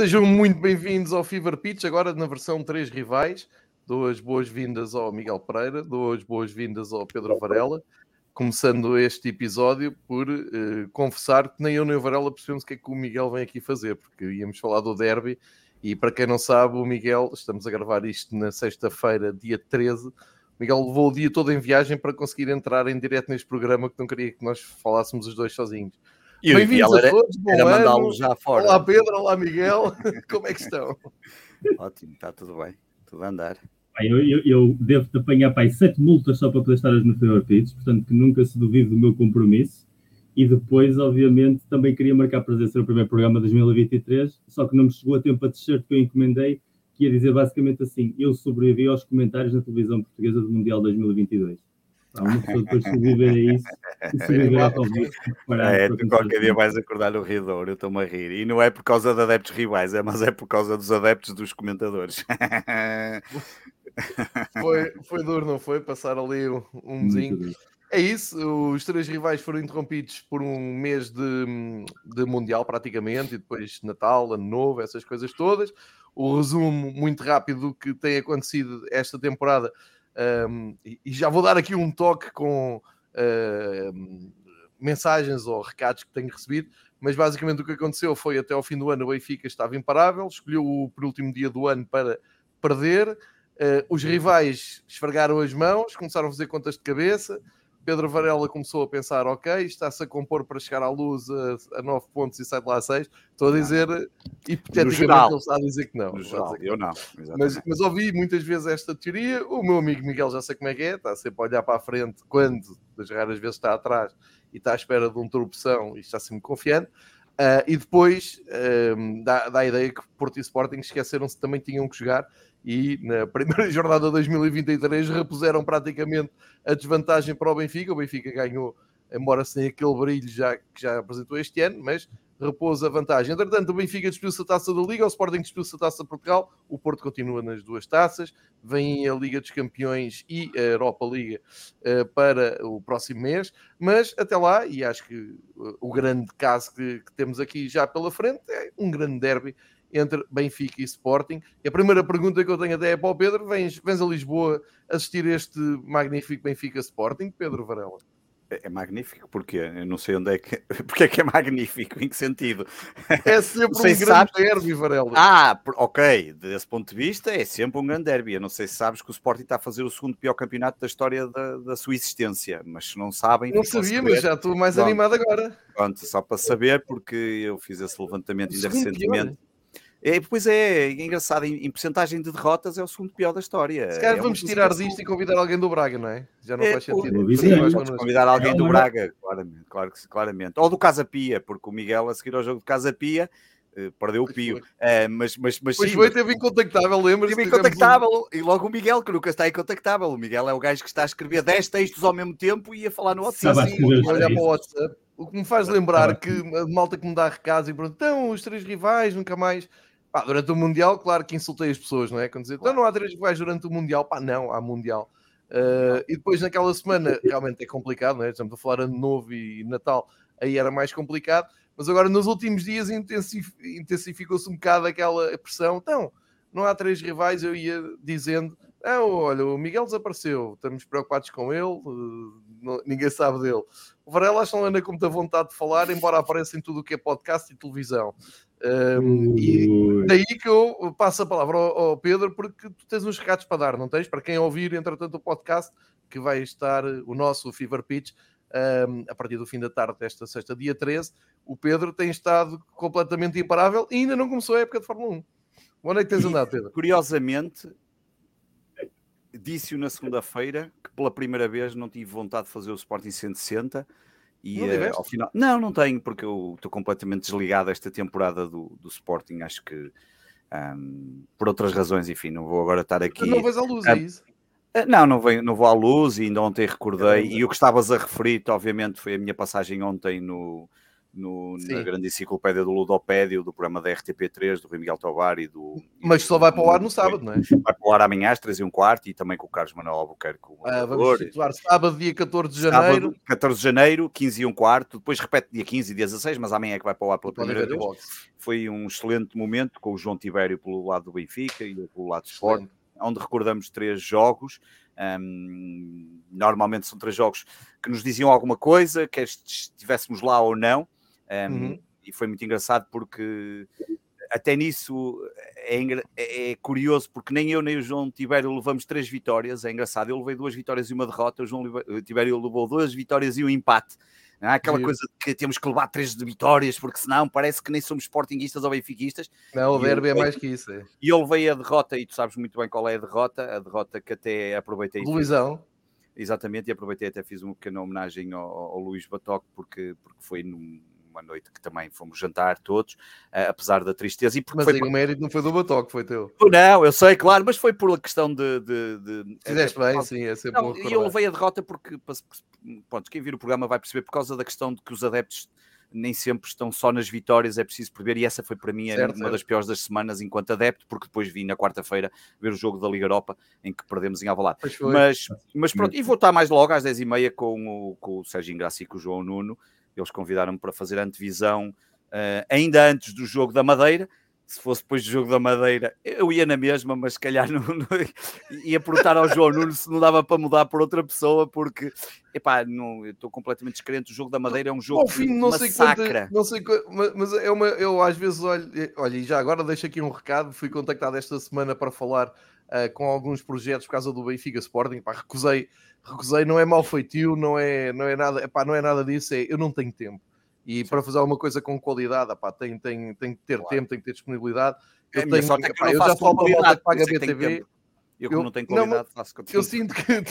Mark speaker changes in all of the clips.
Speaker 1: Sejam muito bem-vindos ao Fever Pitch, agora na versão 3 rivais. Dou as boas-vindas ao Miguel Pereira, dou as boas-vindas ao Pedro Varela, começando este episódio por uh, confessar que nem eu nem o Varela percebemos o que é que o Miguel vem aqui fazer, porque íamos falar do derby e para quem não sabe, o Miguel, estamos a gravar isto na sexta-feira, dia 13. O Miguel levou o dia todo em viagem para conseguir entrar em direto neste programa que não queria que nós falássemos os dois sozinhos.
Speaker 2: Bem-vindos a todos. Era, era mandá-lo já fora.
Speaker 1: Olá Pedro, olá Miguel, como é que estão?
Speaker 2: Ótimo, está tudo bem, tudo a andar.
Speaker 3: Eu, eu, eu devo-te apanhar pai, sete multas só para poder estar no Fever Pitch, portanto que nunca se duvide do meu compromisso. E depois, obviamente, também queria marcar presença no primeiro programa de 2023, só que não me chegou a tempo a t-shirt que eu encomendei, que ia dizer basicamente assim: eu sobrevivi aos comentários na televisão portuguesa do Mundial 2022. Há uma pessoa depois sobreviver a isso e sobreviver à Covid.
Speaker 2: É, tu qualquer dia vais acordar no ridor, eu estou-me a rir. E não é por causa de adeptos rivais, é, mas é por causa dos adeptos dos comentadores.
Speaker 1: foi, foi duro, não foi? Passar ali um, um mesinho. É isso, os três rivais foram interrompidos por um mês de, de Mundial, praticamente, e depois Natal, Ano Novo, essas coisas todas. O resumo muito rápido do que tem acontecido esta temporada, um, e, e, já vou dar aqui um toque com uh, mensagens ou recados que tenho recebido, mas basicamente o que aconteceu foi até ao fim do ano o Benfica estava imparável, escolheu o penúltimo dia do ano para perder. Uh, os rivais esfregaram as mãos, começaram a fazer contas de cabeça Pedro Varela começou a pensar, ok, está-se a compor para chegar à luz a, a 9 pontos e sai de lá a 6. Estou a dizer, hipoteticamente, ele está a dizer que não.
Speaker 2: Geral, eu não.
Speaker 1: Mas, mas, ouvi muitas vezes esta teoria. O meu amigo Miguel já sei como é que é, está sempre a olhar para a frente quando, das raras vezes, está atrás e está à espera de um tropeção e está sempre confiante. Uh, e depois uh, dá, dá, a ideia que Porto e Sporting esqueceram-se também tinham que jogar e na primeira jornada de 2023 repuseram praticamente a desvantagem para o Benfica. O Benfica ganhou, embora sem aquele brilho já, que já apresentou este ano, mas repôs a vantagem. Entretanto, o Benfica despiu-se a taça da Liga, o Sporting despiu-se a taça de Portugal, o Porto continua nas duas taças, vem a Liga dos Campeões e a Europa Liga uh, para o próximo mês, mas até lá, e acho que uh, o grande caso que, que, temos aqui já pela frente é um grande derby entre Benfica e Sporting. E a primeira pergunta que eu tenho até é para o Pedro: vens, vens a Lisboa assistir este magnífico Benfica Sporting, Pedro Varela?
Speaker 2: É, é magnífico, porque eu não sei onde é que. Porque é que é magnífico? Em que sentido?
Speaker 1: É sempre um grande sabes... derby, Varela.
Speaker 2: Ah, ok. Desse ponto de vista, é sempre um grande derby. Eu não sei se sabes que o Sporting está a fazer o segundo pior campeonato da história da, da sua existência, mas se não sabem.
Speaker 1: Não sabia, mas já estou mais Pronto. animado agora.
Speaker 2: Pronto, só para saber, porque eu fiz esse levantamento ainda recentemente. Pior. É, pois é, é engraçado, em, em porcentagem de derrotas é o segundo pior da história.
Speaker 1: Se calhar é vamos tirar disto e convidar alguém do Braga, não é? Já não
Speaker 2: é,
Speaker 1: faz sentido.
Speaker 2: Vamos convidar alguém do Braga, claramente, claro, claramente. Ou do Casa Pia, porque o Miguel a seguir ao jogo de Casa Pia eh, perdeu o Pio. Uh, mas, mas, mas
Speaker 1: pois
Speaker 2: sim,
Speaker 1: foi, teve incontactável, lembra-se?
Speaker 2: Teve incontactável. Um... E logo o Miguel, que nunca está incontactável. O Miguel é o gajo que está a escrever 10 textos ao mesmo tempo e a falar no WhatsApp.
Speaker 1: Sim, sim, olhar para o WhatsApp. O que me faz lembrar que a malta que me dá recados e pergunta, então, os três rivais, nunca mais Pá, durante o Mundial, claro que insultei as pessoas, não é? Quando dizer, então não há três rivais durante o Mundial, pá, não, há Mundial. Uh, e depois naquela semana, realmente é complicado, não é? Estamos a falar ano novo e Natal, aí era mais complicado, mas agora nos últimos dias intensificou-se um bocado aquela pressão. Então, não há três rivais, eu ia dizendo, não, olha, o Miguel desapareceu, estamos preocupados com ele, uh, não, ninguém sabe dele. O Varela acho que não anda com muita vontade de falar, embora apareça em tudo o que é podcast e televisão. Um, e daí que eu passo a palavra ao, ao, Pedro, porque tu tens uns recados para dar, não tens? Para quem ouvir, entretanto, o podcast, que vai estar o nosso Fever Pitch um, a partir do fim da tarde desta sexta, dia 13. O Pedro tem estado completamente imparável e ainda não começou a época de Fórmula 1. Onde é que tens andado, Pedro?
Speaker 2: Curiosamente, disse-o na segunda-feira que pela primeira vez não tive vontade de fazer o Sporting 160 e uh, ao final. Não, não tenho, porque eu estou completamente desligado esta temporada do, do Sporting. Acho que um, por outras razões, enfim, não vou agora estar aqui.
Speaker 1: Não vais à luz, é isso?
Speaker 2: Eh, não, não, venho, não vou à luz e ainda ontem recordei. É e o que estavas a referir, obviamente, foi a minha passagem ontem no, no, na grande enciclopédia do Ludopédio, do programa da RTP3, do Rui Miguel Tovar e do.
Speaker 1: Mas só vai para o ar no sábado, não é?
Speaker 2: Vai para o ar amanhã às 3 e um quarto e também com o Carlos Manuel Albuquerque.
Speaker 1: Ah, vamos situar sábado, dia 14 de janeiro. Sábado,
Speaker 2: 14 de janeiro, 15 e um quarto, depois repete dia 15 e dia 16, mas amanhã é que vai para o ar pela primeira vez. Foi um excelente momento com o João Tibério pelo lado do Benfica e pelo lado do Sport, onde recordamos três jogos. Um, normalmente são três jogos que nos diziam alguma coisa, quer estivéssemos lá ou não. Um, uhum. E foi muito engraçado porque até nisso é, é, é, curioso, porque nem eu nem o João Tibério levamos três vitórias. É engraçado, eu levei duas vitórias e uma derrota, o João Tibério levou duas vitórias e um empate. Não é aquela coisa de que temos que levar três vitórias, porque senão parece que nem somos sportinguistas ou benfiquistas.
Speaker 1: Não, o derby é mais que isso. É.
Speaker 2: E eu levei a derrota, e tu sabes muito bem qual é a derrota, a derrota que até aproveitei.
Speaker 1: Luizão.
Speaker 2: Exatamente, e aproveitei até fiz uma pequena homenagem ao, ao Luís Batoque, porque, porque foi num, uma noite que também fomos jantar todos, uh, apesar da tristeza. E
Speaker 1: porque mas aí por... o mérito não foi do Batoque, foi teu.
Speaker 2: Não, eu sei, claro, mas foi por a questão de. de, de...
Speaker 1: Fizeste bem, sim, é sempre não,
Speaker 2: E eu levei a derrota porque, pronto, quem vir o programa vai perceber por causa da questão de que os adeptos nem sempre estão só nas vitórias, é preciso prever, e essa foi para mim certo, uma certo. das piores das semanas enquanto adepto, porque depois vim na quarta-feira ver o jogo da Liga Europa em que perdemos em Alvalade. Mas, mas pronto, e vou estar mais logo às 10h30 com o, com o Sérgio Ingraça e com o João Nuno, eles convidaram-me para fazer a antevisão uh, ainda antes do jogo da Madeira. Se fosse depois do jogo da Madeira, eu ia na mesma, mas se calhar não, não ia perguntar ao João Nuno se não dava para mudar por outra pessoa, porque epá, não, eu estou completamente descrente. O jogo da Madeira é um jogo
Speaker 1: fim, não massacra. Sei não sei, mas é uma, eu às vezes olho, olha, e já agora deixo aqui um recado. Fui contactado esta semana para falar uh, com alguns projetos por causa do Benfica Sporting. Pá, recusei recusei, não é mal feitio, não é, não é nada, epá, não é nada disso, é eu não tenho tempo. E Sim. para fazer alguma coisa com qualidade, epá, tem, tem, tem que ter claro. tempo, tem que ter disponibilidade.
Speaker 2: Eu, é, tenho, epá, eu, eu já falo para a malta que paga BTV. Eu, eu não tenho qualidade, não, faço
Speaker 1: Eu sinto que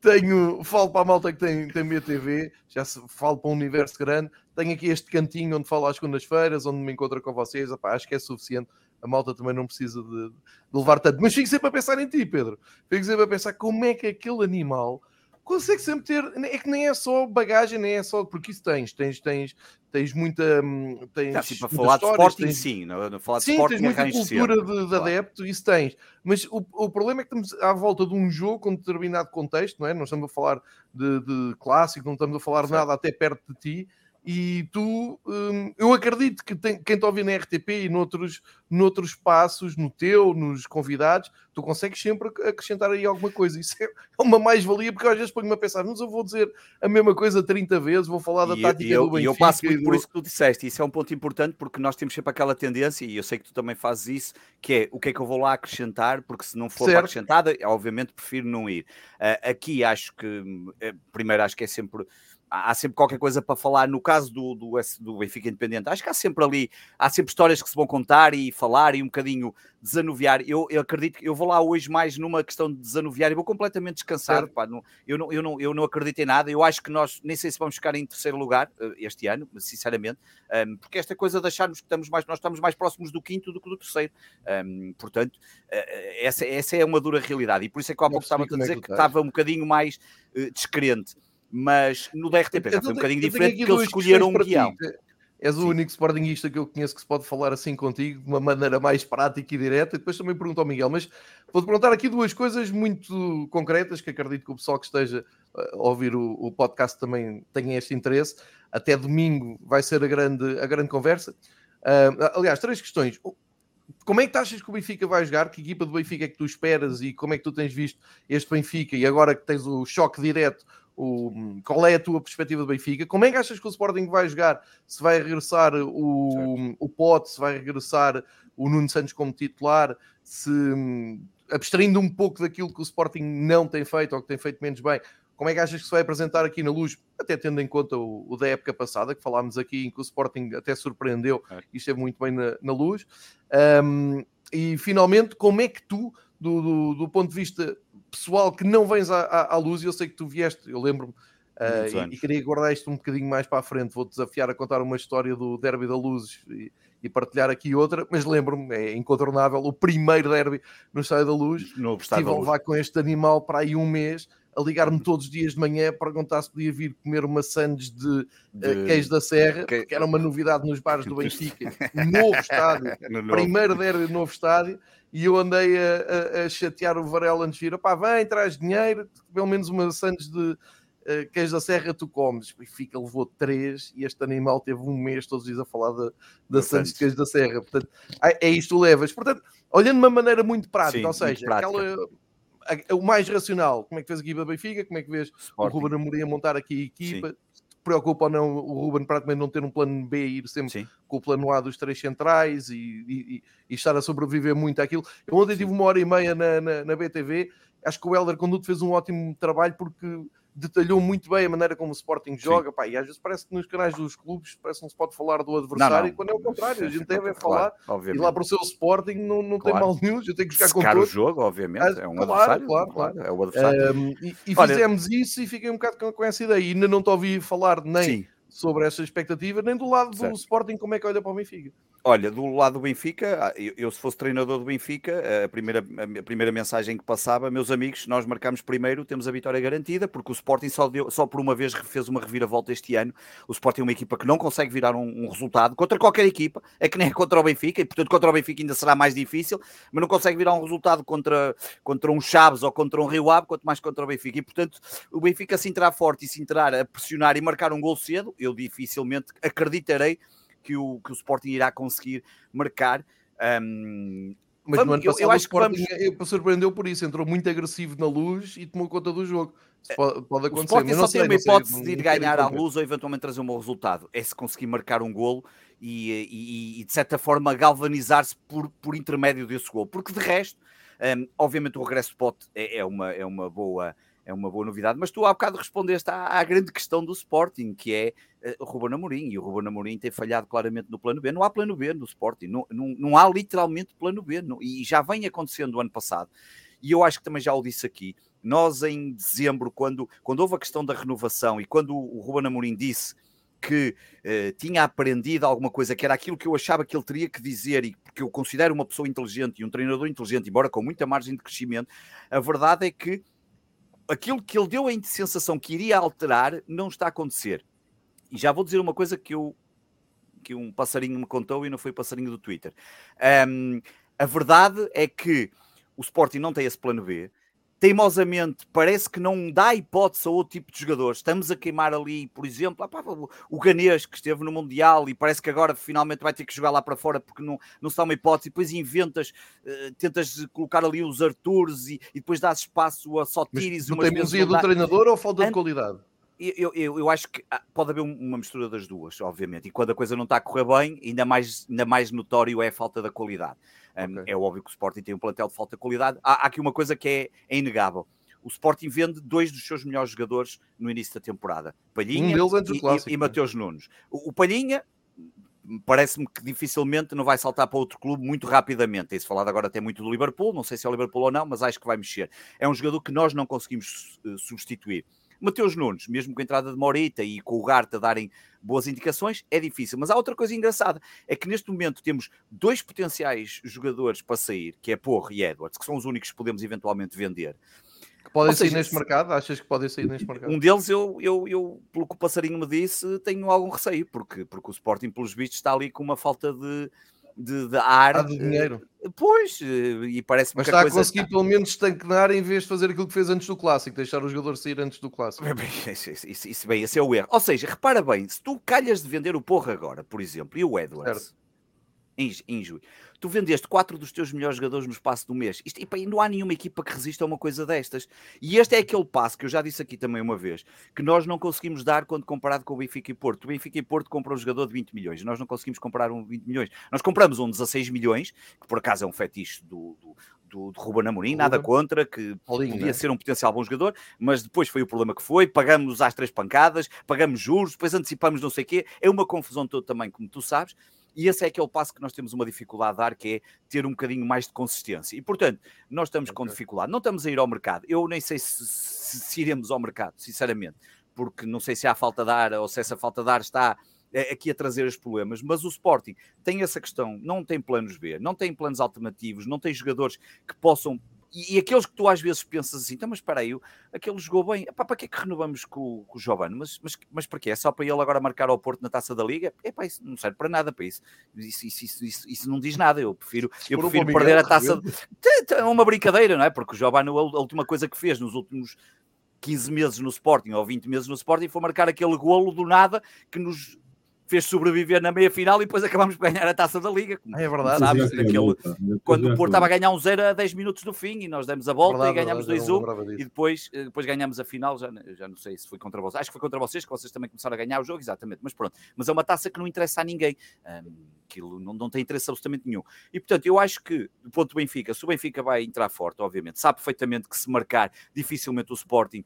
Speaker 1: tenho, falo para a malta que tem, tem BTV, já se, falo para um universo grande, tenho aqui este cantinho onde falo às segundas-feiras, onde me encontro com vocês, acho que é suficiente a malta também não precisa de, de, levar tanto. Mas fico sempre a pensar em ti, Pedro. Fico sempre a pensar como é que aquele animal consegue sempre ter. É que nem é só bagagem, nem é só. Porque isso tens, tens, tens, tens muita. Hum, tens,
Speaker 2: assim, para falar de esporte tens, sim, não, não falar de
Speaker 1: sim,
Speaker 2: esporte
Speaker 1: tens muita cultura de, de claro. adepto, isso tens. Mas o, o problema é que estamos à volta de um jogo com determinado contexto, não é? Não estamos a falar de, de clássico, não estamos a falar de nada até perto de ti e tu, hum, eu acredito que tem, quem te ouve na RTP e noutros, noutros espaços, no teu, nos convidados, tu consegues sempre acrescentar aí alguma coisa. Isso é uma mais-valia, porque às vezes ponho-me a pensar, mas eu vou dizer a mesma coisa 30 vezes, vou falar da e tática eu, do Benfica.
Speaker 2: E eu passo muito por isso que tu disseste, isso é um ponto importante, porque nós temos sempre aquela tendência, e eu sei que tu também fazes isso, que é o que é que eu vou lá acrescentar, porque se não for acrescentada, obviamente prefiro não ir. Uh, aqui acho que, uh, primeiro acho que é sempre há sempre qualquer coisa para falar. No caso do, do, do, Benfica Independente, acho que há sempre ali, há sempre histórias que se vão contar e falar e um bocadinho desanuviar. Eu, eu acredito que eu vou lá hoje mais numa questão de desanuviar e vou completamente descansado. Pá, não, eu, não, eu, não, eu não acredito em nada. Eu acho que nós nem sei se vamos ficar em terceiro lugar uh, este ano, sinceramente, um, porque esta coisa de acharmos que estamos mais, nós estamos mais próximos do quinto do que do terceiro. Um, portanto, uh, essa, essa é uma dura realidade. E por isso é que há pouco estava a é dizer que estava um bocadinho mais descrente mas no da RTP já foi um bocadinho diferente porque eles escolheram um guião.
Speaker 1: És o Sim. único Sportingista que eu conheço que se pode falar assim contigo de uma maneira mais prática e direta. E depois também pergunto ao Miguel, mas vou-te perguntar aqui duas coisas muito concretas que acredito que o pessoal que esteja a ouvir o, o, podcast também tenha este interesse. Até domingo vai ser a grande, a grande conversa. Uh, aliás, três questões. Como é que tu achas que o Benfica vai jogar? Que equipa do Benfica é que tu esperas e como é que tu tens visto este Benfica? E agora que tens o choque direto o, qual é a tua perspectiva do Benfica? Como é que achas que o Sporting vai jogar? Se vai regressar o, o Pote, se vai regressar o Nuno Santos como titular, se abstraindo um pouco daquilo que o Sporting não tem feito ou que tem feito menos bem, como é que achas que se vai apresentar aqui na luz, até tendo em conta o, o da época passada, que falámos aqui, em que o Sporting até surpreendeu e esteve muito bem na, na luz. Um, e finalmente, como é que tu, do, do, do ponto de vista pessoal que não vens à, à, à luz, e eu sei que tu vieste, eu lembro-me, uh, e, e, queria guardar isto um bocadinho mais para a frente, vou desafiar a contar uma história do Derby da Luz e, e partilhar aqui outra, mas lembro-me, é incontornável, o primeiro derby no Estádio da Luz,
Speaker 2: no
Speaker 1: estive a levar com este animal para aí um mês, a ligar-me todos os dias de manhã para perguntar se podia vir comer uma sandes de, de... queijo da Serra, que... que era uma novidade nos bares do Benfica, novo estádio, no primeiro derby novo estádio, e eu andei a, a, a, chatear o Varela antes de vir, pá, vem, traz dinheiro, pelo menos uma sandes de uh, queijo da Serra tu comes. E fica, levou três e este animal teve um mês todos os dias a falar da, da sandes de queijo da Serra. Portanto, é isto levas. Portanto, olhando de uma maneira muito prática, Sim, ou seja, aquela o mais racional, como é que fez a equipa Benfica, como é que vês Sporting. o Ruben Amorim a montar aqui a equipa, Sim. preocupa ou não o Ruben praticamente não ter um plano B e ir sempre Sim. com o plano A dos três centrais e, e, e, estar a sobreviver muito àquilo. Eu ontem tive uma hora e meia na, na, na BTV, acho que o Helder Conduto fez um ótimo trabalho porque detalhou muito bem a maneira como o Sporting joga, pá, e às vezes parece que nos canais dos clubes parece que não se pode falar do adversário, não, não. quando é o contrário, a gente deve é falar, claro, e lá para o seu Sporting não, não claro. tem mal nenhum, gente tem que ficar com
Speaker 2: todos. o jogo, obviamente, é um claro, adversário, claro, claro, é o adversário.
Speaker 1: Um, e, e Olha, fizemos isso e fiquei um bocado com, com essa ideia, e ainda não te ouvi falar nem sim. sobre essa expectativa, nem do lado certo. do Sporting, como é que olha para o Benfica.
Speaker 2: Olha, do lado do Benfica, ah, eu, eu, se fosse treinador do Benfica, a primeira, a primeira mensagem que passava, meus amigos, nós marcamos primeiro, temos a vitória garantida, porque o Sporting só, deu, só por uma vez fez uma reviravolta este ano. O Sporting é uma equipa que não consegue virar um, um, resultado contra qualquer equipa, é que nem é contra o Benfica, e portanto contra o Benfica ainda será mais difícil, mas não consegue virar um resultado contra, contra um Chaves ou contra um Rio Ave, quanto mais contra o Benfica. E portanto, o Benfica se entrar forte e se entrar a pressionar e marcar um gol cedo, eu dificilmente acreditarei que o, que o Sporting irá conseguir marcar. Um,
Speaker 1: mas vamos, no ano passado eu, eu o Sporting vamos... surpreendeu por isso, entrou muito agressivo na luz e tomou conta do jogo. Isso pode, pode acontecer. O
Speaker 2: Sporting só tem uma hipótese de ir ganhar à luz ou eventualmente trazer um bom resultado. É se conseguir marcar um golo e, e, e de certa forma galvanizar-se por, por intermédio desse golo. Porque de resto, um, obviamente o regresso de Pote é, é, uma, é uma boa é uma boa novidade. Mas tu há bocado respondeste à, à grande questão do Sporting, que é uh, o Ruben Amorim. E o Ruben Amorim tem falhado claramente no plano B. Não há plano B no Sporting. Não, não, não há literalmente plano B. Não, e já vem acontecendo o ano passado. E eu acho que também já o disse aqui. Nós, em dezembro, quando, quando houve a questão da renovação e quando o, Ruben Amorim disse que uh, tinha aprendido alguma coisa, que era aquilo que eu achava que ele teria que dizer, e porque eu considero uma pessoa inteligente e um treinador inteligente, embora com muita margem de crescimento, a verdade é que aquilo que ele deu a sensação que iria alterar não está a acontecer. E já vou dizer uma coisa que eu que um passarinho me contou e não foi passarinho do Twitter. Um, a verdade é que o Sporting não tem esse plano B teimosamente parece que não dá hipótese a outro tipo de jogadores. Estamos a queimar ali, por exemplo, ah, o Ganês que esteve no Mundial e parece que agora finalmente vai ter que jogar lá para fora porque não, não se dá uma hipótese. E depois inventas, uh, tentas colocar ali os Artures e, e depois dás espaço a Sotiris.
Speaker 1: Mas teimosia do treinador ou falta de qualidade?
Speaker 2: Eu, eu, eu, acho que ah, pode haver uma mistura das duas, obviamente. E quando a coisa não está a correr bem, ainda mais, ainda mais notório é a falta da qualidade. Um, okay. É óbvio que o Sporting tem um plantel de falta de qualidade. Há, há aqui uma coisa que é, é, inegável. O Sporting vende dois dos seus melhores jogadores no início da temporada. Palhinha um e, clássico, e, e Mateus Nunes. O, o Palhinha parece-me que dificilmente não vai saltar para outro clube muito rapidamente. Tem-se falado agora até muito do Liverpool, não sei se é o Liverpool ou não, mas acho que vai mexer. É um jogador que nós não conseguimos uh, substituir. Mateus Nunes, mesmo com a entrada de Morita e com o Garta darem boas indicações, é difícil. Mas há outra coisa engraçada, é que neste momento temos dois potenciais jogadores para sair, que é Porro e Edwards, que são os únicos que podemos eventualmente vender.
Speaker 1: Que podem seja, sair neste mercado? Achas que podem sair neste mercado?
Speaker 2: Um deles, eu, eu, eu, pelo que o passarinho me disse, tenho algum receio, porque, porque o Sporting, pelos vistos, está ali com uma falta de, de, de ar.
Speaker 1: Ah, de dinheiro.
Speaker 2: Eh, pois, eh, e parece-me
Speaker 1: Mas que está a, conseguir pelo menos estanquear em vez de fazer aquilo que fez antes do clássico, deixar o jogador sair antes do clássico.
Speaker 2: Isso, isso, isso, bem, esse é o erro. Ou seja, repara bem, se tu calhas de vender o porro agora, por exemplo, e o Edwards, certo. Junho, tu vendeste quatro dos teus melhores jogadores no espaço do mês. Isto, e, não há nenhuma equipa que resista a uma coisa destas. E este é aquele passo que eu já disse aqui também uma vez, que nós não conseguimos dar quando comparado com o Benfica e Porto. O Benfica e Porto compram um jogador de 20 milhões. Nós não conseguimos comprar um 20 milhões. Nós compramos um 16 milhões, que por acaso é um fetiche do, do do, do Ruben Amorim, nada contra, que Paulinho, podia né? ser um potencial bom jogador, mas depois foi o problema que foi, pagamos às três pancadas, pagamos juros, depois antecipamos não sei o quê, é uma confusão toda também, como tu sabes, e esse é aquele passo que nós temos uma dificuldade a dar, que é ter um bocadinho mais de consistência. E, portanto, nós estamos okay. com dificuldade. Não estamos a ir ao mercado. Eu nem sei se, se, se iremos ao mercado, sinceramente, porque não sei se há falta de ar ou se essa falta de ar está é, aqui a trazer os problemas, mas o Sporting tem essa questão, não tem planos B, não tem planos alternativos, não tem jogadores que possam E, e, aqueles que tu às vezes pensas assim, então, mas espera aí, aquele jogou bem, Epá, para que é que renovamos com, com o Giovanni? Mas, mas, mas para quê? É só para ele agora marcar ao Porto na taça da Liga? Epá, isso não serve para nada para isso. Isso, isso, isso, isso, isso não diz nada. Eu prefiro, eu prefiro perder a taça. É uma brincadeira, não é? Porque o Giovanni, a última coisa que fez nos últimos 15 meses no Sporting ou 20 meses no Sporting foi marcar aquele golo do nada que nos fez sobreviver na meia final e depois acabamos por ganhar a taça da Liga.
Speaker 1: Como, é verdade.
Speaker 2: Sabes, aquele, quando o Porto estava a ganhar um 0 a 10 minutos do fim e nós demos a volta verdade, e ganhamos 2-1 e depois, eh, depois ganhamos a final. Já, já não sei se foi contra vocês, acho que foi contra vocês, que vocês também começaram a ganhar o jogo, exatamente. Mas pronto, mas é uma taça que não interessa a ninguém. Um, aquilo não, não tem interesse absolutamente nenhum. E portanto, eu acho que do ponto do Benfica, se o Benfica vai entrar forte, obviamente, sabe perfeitamente que se marcar dificilmente o Sporting.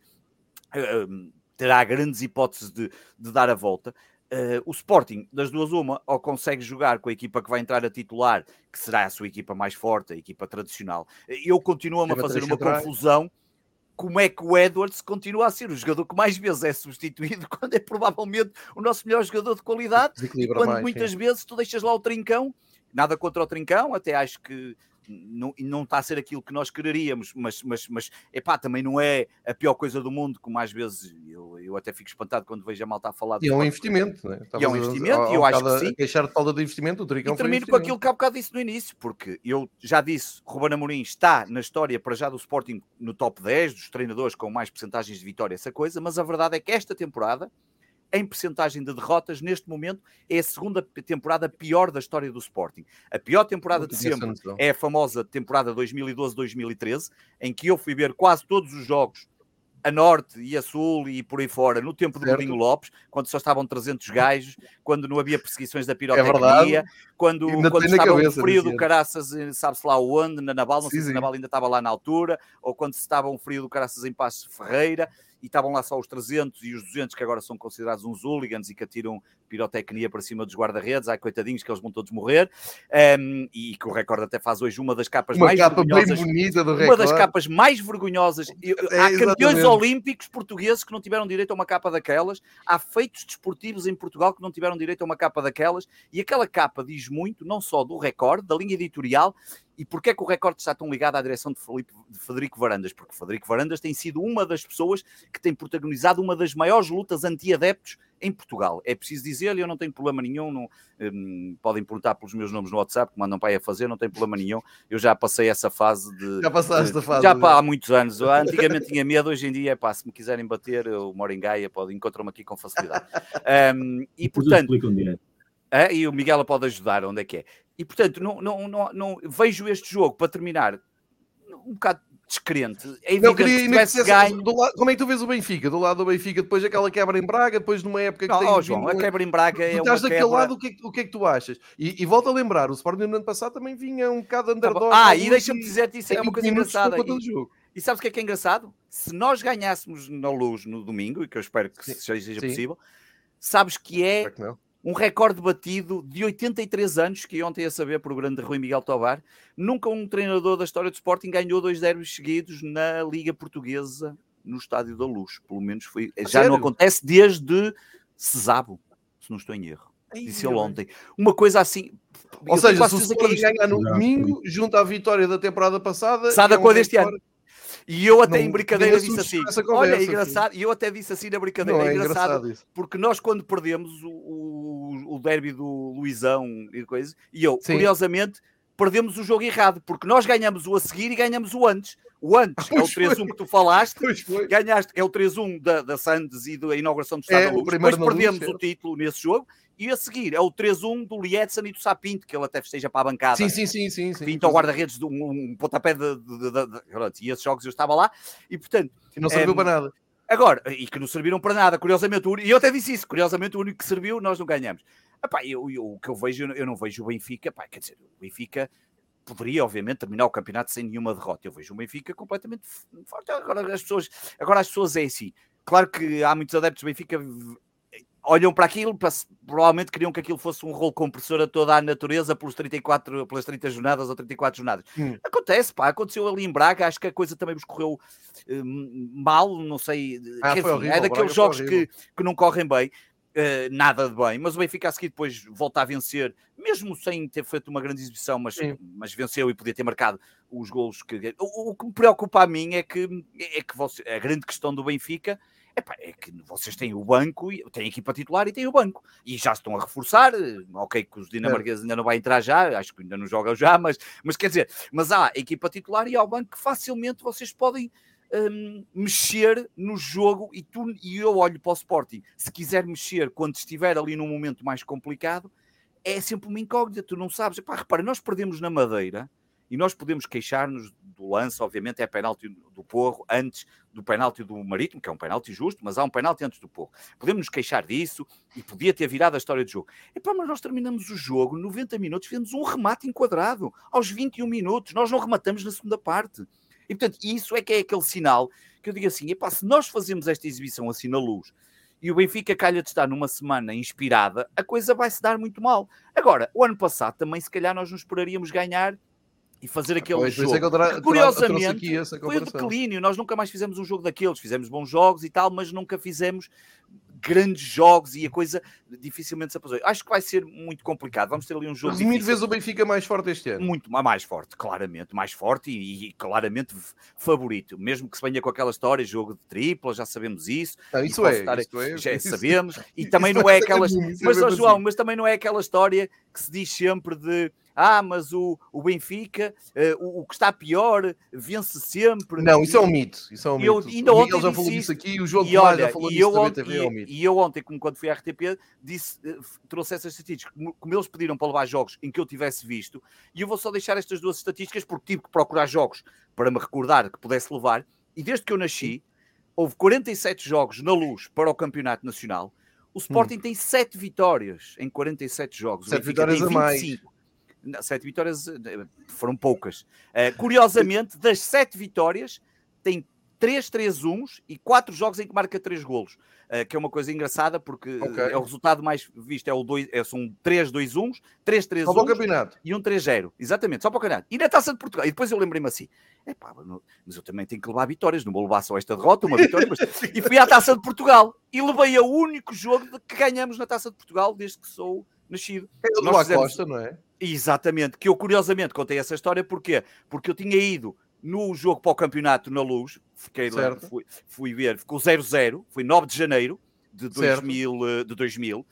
Speaker 2: Uh, terá grandes hipóteses de, de dar a volta. Uh, o Sporting, das duas uma, ou consegue jogar com a equipa que vai entrar a titular, que será a sua equipa mais forte, a equipa tradicional. Eu continuo a fazer uma confusão como é que o Edwards continua a ser o jogador que mais vezes é substituído quando é provavelmente o nosso melhor jogador de qualidade quando mais, muitas sim. vezes tu deixas lá o trincão, nada contra o trincão, até acho que não, não está a ser aquilo que nós quereríamos, mas, mas, mas epá, também não é a pior coisa do mundo, como às vezes eu, eu até fico espantado quando vejo a malta a falar.
Speaker 1: E é um investimento, né?
Speaker 2: E é um investimento, e eu acho que sim.
Speaker 1: Queixar de falta de investimento, o
Speaker 2: Tricão E termino com aquilo que há bocado disse no início, porque eu já disse, Ruben Amorim está na história para já do Sporting no top 10 dos treinadores com mais percentagens de vitória, essa coisa, mas a verdade é que esta temporada em percentagem de derrotas, neste momento é a segunda temporada pior da história do Sporting. A pior temporada de sempre é a famosa temporada 2012-2013, em que eu fui ver quase todos os jogos a norte e a sul e por aí fora, no tempo do Godinho Lopes, quando só estavam 300 gajos, quando não havia perseguições da é pirotecnia, é quando, quando estava um frio do caraças, sabe-se lá onde, na Naval, não sim, sei se a Naval ainda estava lá na altura, ou quando estava um frio do caraças em Passos Ferreira, e estavam lá só os 300 e os 200 que agora são considerados uns hooligans e que atiram pirotecnia para cima dos guarda-redes, ai coitadinhos que eles vão todos morrer, um, e que o recorde até faz hoje uma das capas
Speaker 1: uma
Speaker 2: mais
Speaker 1: capa vergonhosas, bem bonita do
Speaker 2: uma das capas mais vergonhosas, é, há campeões olímpicos portugueses que não tiveram direito a uma capa daquelas, há feitos desportivos em Portugal que não tiveram direito a uma capa daquelas, e aquela capa diz muito, não só do recorde, da linha editorial, e porquê é que o recorde está tão ligado à direção de, Felipe, de Federico Varandas? Porque Federico Varandas tem sido uma das pessoas que tem protagonizado uma das maiores lutas anti-adeptos em Portugal. É preciso dizer-lhe, eu não tenho problema nenhum, não, um, podem perguntar pelos meus nomes no WhatsApp, que mandam para aí a fazer, não tem problema nenhum. Eu já passei essa fase de.
Speaker 1: Já passaste
Speaker 2: a
Speaker 1: fase.
Speaker 2: Já pá, há muitos anos. Eu, antigamente tinha medo, hoje em dia, é pá, se me quiserem bater, eu moro em Gaia, podem encontrar-me aqui com facilidade. Um, e portanto. É, e o Miguel pode ajudar, onde é que é? E portanto, não, não, não, não vejo este jogo para terminar um bocado descrente. É evidente queria, que tivesse ganho...
Speaker 1: lado, como é que tu vês o Benfica? Do lado do Benfica, depois aquela quebra em Braga, depois numa época que
Speaker 2: não,
Speaker 1: tem...
Speaker 2: Oh, João, a quebra em Braga é
Speaker 1: estás
Speaker 2: daquele
Speaker 1: quebra... lado, o que, é, o que é que tu achas? E, e volto a lembrar, o Sporting no ano passado também vinha um bocado tá underdog.
Speaker 2: Ah, e deixa-me dizer-te isso, é uma coisa engraçada. E, e sabes o que é que é engraçado? Se nós ganhássemos na luz no domingo, e que eu espero que sim, seja sim. possível, sabes que é... Que um recorde batido de 83 anos, que ontem a saber por o grande Rui Miguel Tobar. Nunca um treinador da história do Sporting ganhou dois derbys seguidos na Liga Portuguesa no Estádio da Luz. Pelo menos foi. A já sério? não acontece desde Cesabo, se não estou em erro. Ai, Disse ele ontem. Uma coisa assim.
Speaker 1: Ou seja, se o Sporting é ganhar no domingo, junto à vitória da temporada passada.
Speaker 2: Sada é com a deste ano. E eu até não, em brincadeira disse assim: conversa, olha, é engraçado. E eu até disse assim na brincadeira: não, é, engraçado, engraçado porque nós, quando perdemos o, o, o derby do Luizão e coisa, e eu, Sim. curiosamente, perdemos o jogo errado, porque nós ganhamos o a seguir e ganhamos o antes. O antes, é o 3-1 que tu falaste, ganhaste, é o 3-1 da, da Sandes e da inauguração do Estado é, da Luz. Depois perdemos luz, é. o título nesse jogo e a seguir é o 3-1 do Lietzen e do Sapinto, que ele até esteja para a bancada.
Speaker 1: Sim, sim, sim. sim, sim
Speaker 2: Pinto ao guarda-redes de um, um pontapé de, de, de, de, E esses jogos eu estava lá. E portanto.
Speaker 1: E não serviu é, para nada.
Speaker 2: Agora, e que não serviram para nada, curiosamente, e eu até disse isso, curiosamente o único que serviu, nós não ganhamos. Epá, eu, eu, o que eu vejo, eu não vejo o Benfica, epá, quer dizer, o Benfica poderia, obviamente, terminar o campeonato sem nenhuma derrota. Eu vejo o Benfica completamente forte. Agora as pessoas, agora as pessoas é assim. Claro que há muitos adeptos do Benfica olham para aquilo, para, provavelmente queriam que aquilo fosse um rolo compressor a toda a natureza pelos 34, pelas 30 jornadas ou 34 jornadas. Hum. Acontece, pá, aconteceu ali em Braga, acho que a coisa também vos correu uh, mal, não sei. Ah, enfim, horrível, é daqueles Braga jogos que, que não correm bem. Uh, nada de bem, mas o Benfica a seguir depois volta a vencer, mesmo sem ter feito uma grande exibição, mas, mas venceu e podia ter marcado os golos que. O, o, que me preocupa a mim é que, é que você, a grande questão do Benfica Epá, é que vocês têm o banco, têm a equipa titular e têm o banco. E já estão a reforçar. Eh, ok, que os dinamarqueses ainda não vai entrar já, acho que ainda não jogam já, mas, mas quer dizer, mas há a equipa titular e há o banco que facilmente vocês podem um, mexer no jogo e, tu, e eu olho para o Sporting. Se quiser mexer quando estiver ali num momento mais complicado, é sempre uma incógnita. Tu não sabes. Epá, repara, nós perdemos na Madeira e nós podemos queixar-nos do lance, obviamente é penalti do Porro antes do penalti do Marítimo, que é um penalti justo, mas há um penalti antes do Porro. Podemos nos queixar disso e podia ter virado a história do jogo. Epá, mas nós terminamos o jogo, 90 minutos, fizemos um remate enquadrado, aos 21 minutos, nós não rematamos na segunda parte. E portanto, isso é que é aquele sinal que eu digo assim: epá, se nós fazemos esta exibição assim na luz e o Benfica calha de estar numa semana inspirada, a coisa vai se dar muito mal. Agora, o ano passado também, se calhar, nós nos esperaríamos ganhar e fazer aquele pois, jogo. É que tra... Curiosamente, foi o declínio. Nós nunca mais fizemos um jogo daqueles. Fizemos bons jogos e tal, mas nunca fizemos grandes jogos e a coisa dificilmente se aposou. Acho que vai ser muito complicado. Vamos ter ali um jogo.
Speaker 1: Resumindo, vez o Benfica mais forte este ano.
Speaker 2: Muito mais forte, claramente, mais forte e, e, claramente favorito. Mesmo que se venha com aquela história, jogo de tripla, já sabemos isso.
Speaker 1: Não, isso, é, estar... isso é,
Speaker 2: Já isso, sabemos. E também não é aquela. Mas, oh, João, mas também não é aquela história que se diz sempre de ah, mas o, o Benfica, uh, o, o, que está pior, vence sempre.
Speaker 1: Não, isso é um mito. Isso é um
Speaker 2: eu,
Speaker 1: mito.
Speaker 2: Ainda
Speaker 1: o
Speaker 2: Miguel
Speaker 1: já falou disso aqui, o jogo
Speaker 2: e olha, já falou e disso ontem, TV, é um mito. E eu ontem, como quando fui à RTP, disse, uh, trouxe essas estatísticas, como eles pediram para levar jogos em que eu tivesse visto, e eu vou só deixar estas duas estatísticas porque tive que procurar jogos para me recordar que pudesse levar, e desde que eu nasci, houve 47 jogos na luz para o Campeonato Nacional, o Sporting hum. tem 7 vitórias em 47 jogos.
Speaker 1: 7 vitórias a mais
Speaker 2: sete vitórias eh, foram poucas. Uh, curiosamente, das sete vitórias, tem três 3-1 e quatro jogos em que marca três golos. Uh, que é uma coisa engraçada, porque okay. é o resultado mais visto, é o dois, é, são 3-2-1, 3-3-1
Speaker 1: só para o campeonato.
Speaker 2: e um 3-0. Exatamente, só para o campeonato. E na Taça de Portugal. E depois eu lembrei-me assim, epá, mas eu também tenho que levar vitórias, não vou levar só esta derrota, uma vitória, mas... e fui à Taça de Portugal e levei o único jogo que ganhamos na Taça de Portugal desde que sou nascido.
Speaker 1: É o do Acosta, não é?
Speaker 2: Exatamente, que eu curiosamente contei essa história, porquê? Porque eu tinha ido no jogo para o campeonato na luz, fiquei lá, fui, fui, ver, ficou 0-0, foi 9 de janeiro de 2000, eh, de 2000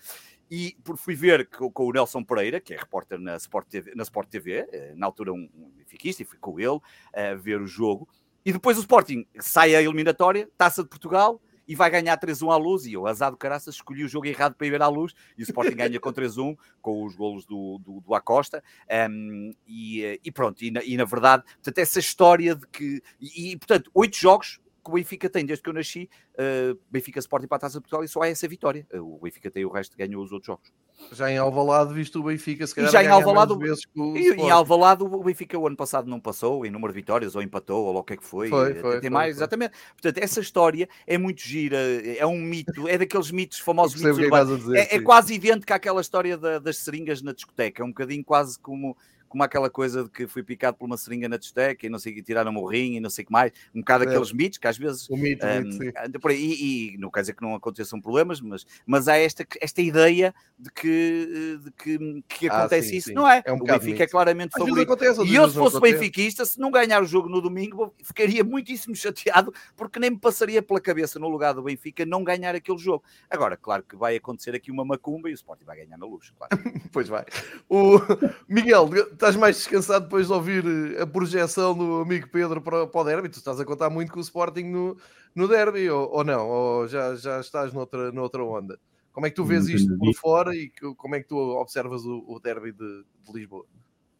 Speaker 2: e fui ver com, com, o Nelson Pereira, que é repórter na Sport TV, na Sport TV eh, na altura um, um benfiquista, e fui com ele a ver o jogo. E depois o Sporting sai a eliminatória, Taça de Portugal, e vai ganhar 3-1 à luz. E eu, azar do caraças, escolhi o jogo errado para ir ver à luz. E o Sporting ganha com 3-1, com os golos do, do, do Acosta. Um, e, e, pronto, e na, e na, verdade, portanto, essa história de que. E, e portanto, oito jogos que o Benfica tem desde que eu nasci, uh, Benfica Sporting para a Taça de Portugal, e só é essa vitória. Uh, o Benfica tem o resto, ganhou os outros jogos.
Speaker 1: Já em Alvalade, visto o Benfica, se calhar
Speaker 2: e já em Alvalade, vezes e, em Alvalade o Benfica o ano passado não passou em número de vitórias, ou empatou, ou o que é que foi.
Speaker 1: foi, foi tem
Speaker 2: foi, mais,
Speaker 1: foi.
Speaker 2: exatamente. Portanto, essa história é muito gira, é um mito, é daqueles mitos, famosos mitos é urbanos. Dizer, é, é, quase idêntico àquela história da, das seringas na discoteca, é um bocadinho quase como como aquela coisa de que fui picado por uma seringa na testeca e não sei que tiraram o rim e não sei o que mais, um bocado é. aqueles mitos que às vezes
Speaker 1: o mito, um, mito
Speaker 2: anda por aí, e, e, não quer dizer que não aconteçam problemas, mas, mas há esta, esta ideia de que, de que, que ah, acontece ah, sim, isso, sim. não é? é um o Benfica é claramente às favorito. Acontece, e eu, se fosse benfiquista, se não ganhar o jogo no domingo, ficaria muitíssimo chateado porque nem me passaria pela cabeça no lugar do Benfica não ganhar aquele jogo. Agora, claro que vai acontecer aqui uma macumba e o Sporting vai ganhar na luz, claro.
Speaker 1: pois vai. O Miguel, estás mais descansado depois de ouvir eh, a projeção do amigo Pedro para, para o derby? Tu estás a contar muito com o Sporting no, no derby ou, ou não? Ou já, já estás noutra, noutra onda? Como é que tu vês isto por fora e como é que tu observas o, o derby de, de Lisboa?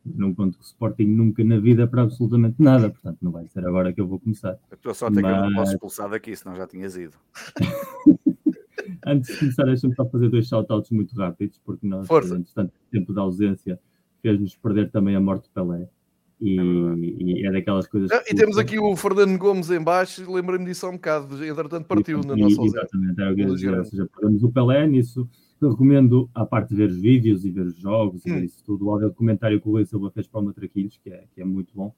Speaker 3: não conto com o Sporting nunca na vida para absolutamente nada, portanto não vai ser agora que eu vou começar.
Speaker 2: A tua sorte Mas... é que eu não posso expulsar daqui, senão já tinhas ido.
Speaker 3: Antes de começar, deixa-me só fazer dois shoutouts muito rápidos, porque nós, Força. tanto tempo de ausência, fez-nos perder também a morte de Pelé. E é, e é daquelas coisas.
Speaker 1: Ah, e temos aqui o Fernando Gomes em baixo, lembrei-me disso há um bocado, entretanto partiu e, na nossa
Speaker 3: ausência. Exatamente, era o que eu dizer, ou seja, perdemos o Pelé nisso. Eu recomendo, à parte de ver os vídeos e ver os jogos hum. e ver isso tudo, o documentário que o Rui Silva fez para o Matraquilhos, que é, que é muito bom.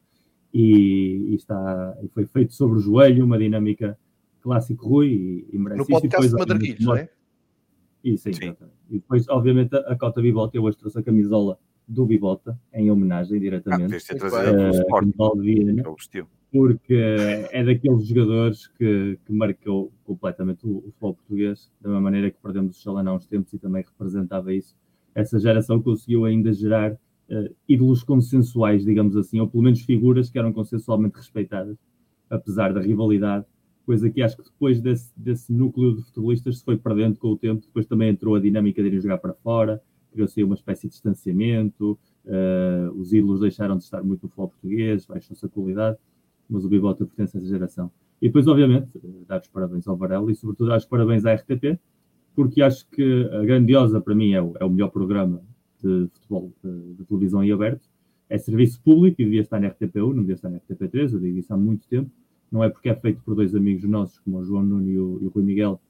Speaker 3: E, e, está, e foi feito sobre o joelho, uma dinâmica clássico Rui e, e merece
Speaker 1: No podcast de Matraquilhos, não é?
Speaker 3: E, sim, sim. e depois, obviamente, a, a Cota Bibota, eu hoje trouxe a camisola do Bibota, em homenagem diretamente. Ah, ter trazido uh, Sport, porque é daqueles jogadores que, que marcou completamente o, o futebol português, da mesma maneira que perdemos o Chalana há uns tempos e também representava isso. Essa geração conseguiu ainda gerar uh, ídolos consensuais, digamos assim, ou pelo menos figuras que eram consensualmente respeitadas, apesar da rivalidade, coisa que acho que depois desse, desse núcleo de futebolistas se foi perdendo com o tempo, depois também entrou a dinâmica de ir jogar para fora, criou-se uma espécie de distanciamento, uh, os ídolos deixaram de estar muito no futebol português, baixou-se a qualidade, mas o Bibota pertence a essa geração. E depois, obviamente, dar os parabéns ao Varela e, sobretudo, dar os parabéns à RTP, porque acho que a Grandiosa, para mim, é o, é o melhor programa de futebol de, de, televisão em aberto. É serviço público e devia estar na RTP1, não devia estar na RTP3, eu digo isso há muito tempo. Não é porque é feito por dois amigos nossos, como o João Nuno e o, e o Rui Miguel,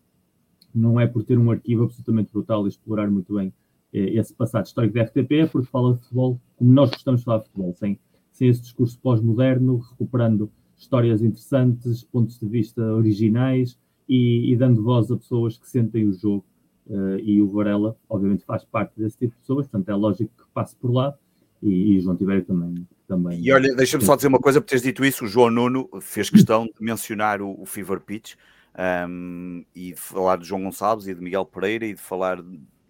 Speaker 3: não é por ter um arquivo absolutamente brutal e explorar muito bem eh, esse passado histórico da RTP, é porque fala de futebol como nós gostamos de falar de futebol, sem, sem esse discurso pós-moderno, recuperando histórias interessantes, pontos de vista originais e, e, dando voz a pessoas que sentem o jogo. Uh, e o Varela, obviamente, faz parte desse tipo de pessoas, portanto é lógico que passe por lá. E, e João Tibério também, também.
Speaker 2: E olha, deixa-me só dizer uma coisa, por teres dito isso, o João Nuno fez questão de mencionar o, o Fever Pitch um, e de falar de João Gonçalves e de Miguel Pereira e de falar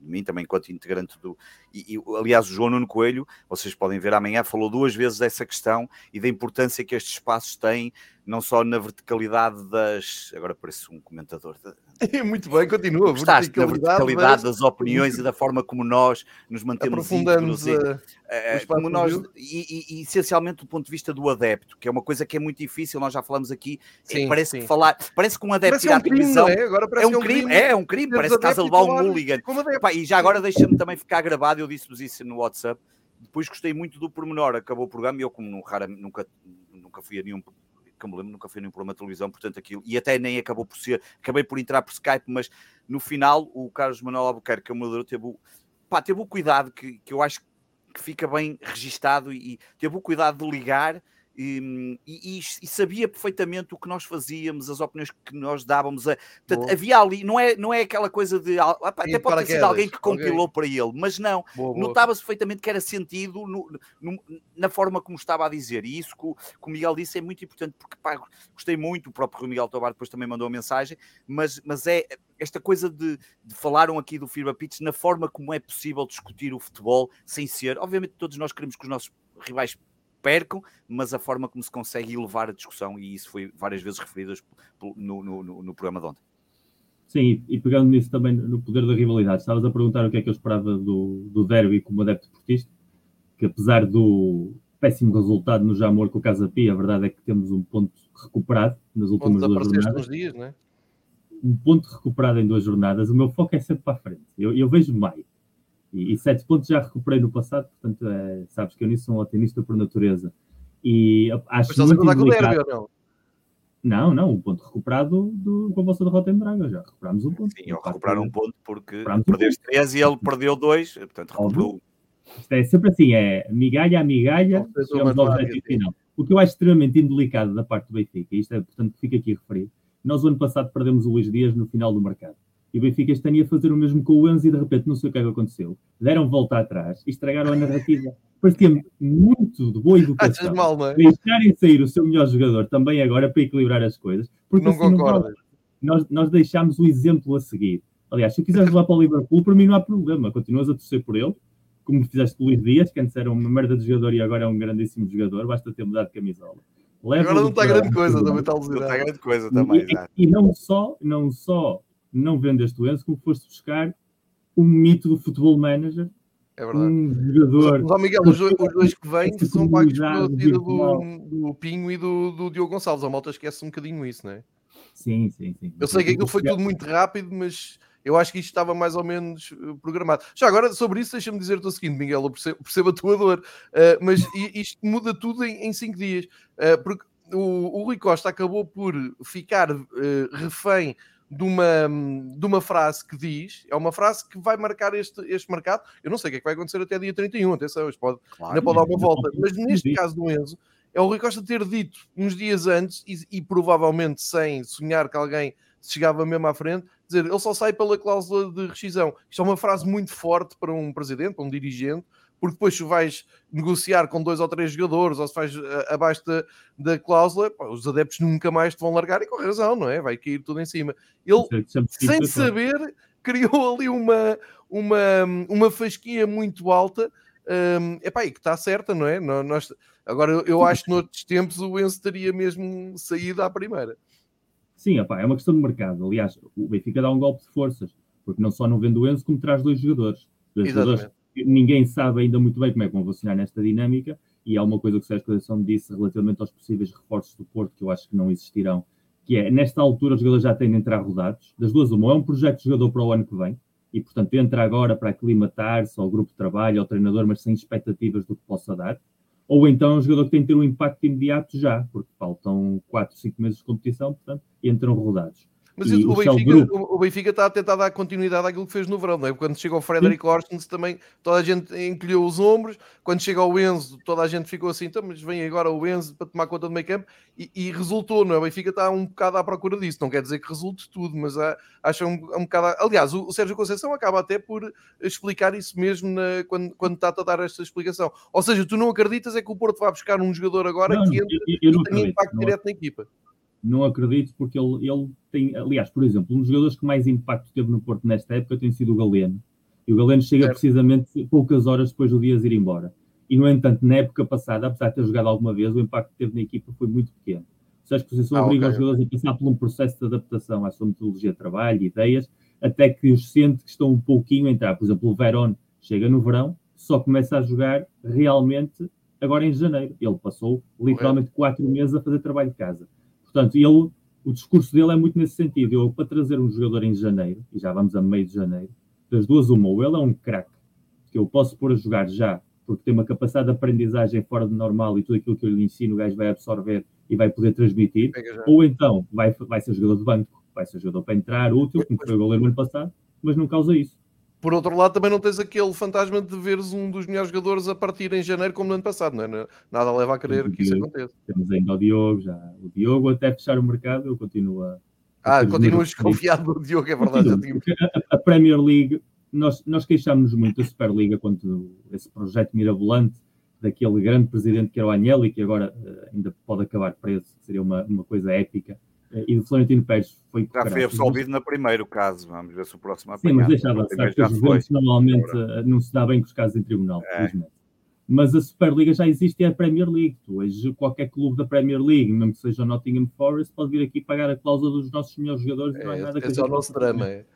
Speaker 2: mim também enquanto integrante do. E, e, aliás, o João Nuno Coelho, vocês podem ver amanhã, falou duas vezes dessa questão e da importância que estes espaços têm não só na verticalidade das. Agora parece um comentador.
Speaker 1: Muito bem, continua.
Speaker 2: Gostaste verticalidade, na verticalidade das opiniões e da forma como nós nos mantemos íntegros. Uh, como nós, e, e, e, essencialmente do ponto de vista do adepto, que é uma coisa que é muito difícil, nós já falamos aqui. É, sim, parece sim. que falar. Parece que um adepto
Speaker 1: ir à televisão. É?
Speaker 2: Agora é, um é um crime, é, é um crime. Parece que estás a levar um hooligan. E já agora deixa-me também ficar gravado, eu disse-vos isso no WhatsApp. Depois gostei muito do pormenor, acabou o programa e eu, como nunca, nunca fui a nenhum que eu me lembro, nunca fui nenhum programa de televisão, portanto aquilo, e até nem acabou por ser, acabei por entrar por Skype, mas no final o Carlos Manuel Albuquerque, que é o moderador, teve o, pá, teve o cuidado que, que eu acho que fica bem registado e, e teve o cuidado de ligar e, e, e, sabia perfeitamente o que nós fazíamos, as opiniões que nós dávamos. A, portanto, havia ali, não é, não é aquela coisa de. até pode ter sido alguém que compilou okay. para ele, mas não. Notava-se perfeitamente que era sentido no, no, na forma como estava a dizer. E isso que o, que o Miguel disse é muito importante, porque pá, gostei muito. O próprio Miguel Tobar depois também mandou a mensagem, mas, mas é esta coisa de, de falaram aqui do Firma Pitts na forma como é possível discutir o futebol sem ser. Obviamente, todos nós queremos que os nossos rivais percam, mas a forma como se consegue elevar a discussão, e isso foi várias vezes referido no, no, no, no programa de ontem.
Speaker 3: Sim, e pegando nisso também no poder da rivalidade, estavas a perguntar o que é que eu esperava do, do derby como adepto portista, que apesar do péssimo resultado no Jamor com o Casa Pia, a verdade é que temos um ponto recuperado nas últimas duas jornadas.
Speaker 1: Dias, é?
Speaker 3: Um ponto recuperado em duas jornadas. O meu foco é sempre para a frente. Eu, eu vejo maio. E, e sete pontos já recuperei no passado, portanto, é, sabes que eu nisso sou um otimista por natureza. E acho Mas muito estás a contar com o derby ou não? Não, não, um ponto recuperado do, com a vossa derrota em Braga. Já recuperámos um ponto.
Speaker 2: Sim, eu recuperar um ponto porque perdeste um três e ele perdeu dois, portanto recuperou.
Speaker 3: Isto é sempre assim, é migalha a migalha, chegamos ao objetivo final. O que eu acho extremamente indelicado da parte do Benfica, isto é, portanto, fica aqui referido. Nós, o ano passado, perdemos o Luís Dias no final do mercado. E o Benfica este ano ia fazer o mesmo com o Enzo e de repente não sei o que é que aconteceu. Deram volta atrás e estragaram a narrativa. Parecia muito de boa educação.
Speaker 1: Mal, não é?
Speaker 3: Deixarem sair o seu melhor jogador também agora para equilibrar as coisas. Porque
Speaker 1: não assim, concordo.
Speaker 3: Nós, nós deixámos o exemplo a seguir. Aliás, se quiseres levar para o Liverpool, para mim não há problema. Continuas a torcer por ele, como fizeste com o Luís Dias, que antes era uma merda de jogador e agora é um grandíssimo jogador. Basta ter mudado de camisola.
Speaker 1: Leva agora não está grande coisa, também está
Speaker 2: Não está grande coisa também.
Speaker 3: E, e, não só, não só não vendeste o Enzo, como foste buscar um mito do futebol manager.
Speaker 1: É verdade.
Speaker 3: Um jogador.
Speaker 1: Mas, Miguel, os, dois, os dois que vêm são pagos pela tira do, do Pinho e do, do Diogo Gonçalves. A malta esquece um bocadinho isso, não é?
Speaker 3: Sim, sim, sim.
Speaker 1: Eu sei que aquilo foi tudo muito rápido, mas eu acho que isto estava mais ou menos eh, programado. Já agora, sobre isso, deixa-me dizer-te o seguinte, Miguel, eu percebo, percebo a tua dor, uh, mas isto muda tudo em, em cinco dias, uh, porque o, o Rui Costa acabou por ficar uh, refém de uma, de uma frase que diz, é uma frase que vai marcar este, este mercado. Eu não sei o que é que vai acontecer até dia 31, atenção, isto pode, claro, ainda pode dar uma volta, mas neste caso do Enzo, é o Rui Costa ter dito uns dias antes, e, e provavelmente sem sonhar que alguém chegava mesmo à frente, dizer, ele só sai pela cláusula de rescisão. Isto é uma frase muito forte para um presidente, para um dirigente, porque depois se vais negociar com dois ou três jogadores ou se faz eh, abaixo da, da cláusula, pá, os adeptos nunca mais te vão largar e com razão, não é? Vai cair tudo em cima. Ele, sem saber, criou ali uma, uma, uma fasquia muito alta um, epá, e que está certa, não é? Nós, agora, eu, acho que noutros tempos o Enzo teria mesmo saído à primeira.
Speaker 3: Sim, epá, é uma questão de mercado. Aliás, o Benfica dá um golpe de forças, porque não só não vende o Enzo, como traz dois jogadores. Dois jogadores ninguém sabe ainda muito bem como é que vão funcionar nesta dinâmica, e há uma coisa que o Sérgio Conceição disse relativamente aos possíveis reforços do Porto, que eu acho que não existirão, que é, nesta altura os jogadores já têm de entrar rodados, das duas uma, é um projeto de jogador para o ano que vem, e portanto entra agora para aclimatar-se ao grupo de trabalho, ao treinador, mas sem expectativas do que possa dar, ou então é um jogador que tem de ter um impacto imediato já, porque faltam 4, 5 meses de competição, portanto, entram rodados.
Speaker 1: Mas o, Benfica, o, Benfica, está a tentar dar continuidade àquilo que fez no verão, não é? Quando chega o Frederic Orsens também toda a gente encolheu os ombros, quando chega o Enzo toda a gente ficou assim, então, mas vem agora o Enzo para tomar conta do meio campo e, e, resultou, não é? O Benfica está um bocado à procura disso, não quer dizer que resulte tudo, mas há, acho um, um bocado... Aliás, o, o, Sérgio Conceição acaba até por explicar isso mesmo na, quando, quando está a dar esta explicação. Ou seja, tu não acreditas é que o Porto vai buscar um jogador agora não, que entra eu, eu e tem impacto não. direto na equipa.
Speaker 3: Não acredito, porque ele, ele tem, aliás, por exemplo, um dos jogadores que mais impacto teve no Porto nesta época tem sido o Galeno. E o Galeno chega certo. precisamente poucas horas depois do Dias ir embora. E, no entanto, na época passada, apesar de ter jogado alguma vez, o impacto que teve na equipa foi muito pequeno. Se a exposição ah, obriga okay. os jogadores a passar por um processo de adaptação à sua metodologia de trabalho, ideias, até que os sente que estão um pouquinho a entrar. Por exemplo, o Verón chega no verão, só começa a jogar realmente agora em janeiro. Ele passou literalmente quatro meses a fazer trabalho de casa. Portanto, ele, o discurso dele é muito nesse sentido. Eu, para trazer um jogador em janeiro, e já vamos a meio de janeiro, das duas, uma, ou ele é um craque, que eu posso pôr a jogar já, porque tem uma capacidade de aprendizagem fora do normal e tudo aquilo que eu lhe ensino, o gajo vai absorver e vai poder transmitir, ou então vai, vai ser jogador de banco, vai ser jogador para entrar, útil, como foi o goleiro no ano passado, mas não causa isso.
Speaker 1: Por outro lado, também não tens aquele fantasma de veres um dos melhores jogadores a partir em janeiro, como no ano passado, não é? Nada leva a crer que isso aconteça.
Speaker 3: Temos ainda o Diogo, já. O Diogo, até fechar o mercado, eu continuo a.
Speaker 1: Ah, continuas desconfiado do Diogo, é verdade.
Speaker 3: A, a, Premier League, nós, nós queixámos muito da Superliga quando esse projeto mirabolante daquele grande presidente que era o Agnelli, que agora uh, ainda pode acabar preso, seria uma, uma coisa épica e do Florentino Pérez foi.
Speaker 2: Já foi absolvido no primeiro caso, vamos ver se o próximo
Speaker 3: Sim, mas deixava sabe que os normalmente Agora. não se dá bem com os casos em tribunal, é. Mas a Superliga já existe e é a Premier League. Tu, hoje, qualquer clube da Premier League, mesmo que seja o Nottingham Forest, pode vir aqui pagar a cláusula dos nossos melhores jogadores. É,
Speaker 1: não é nada esse é o nosso drama. É.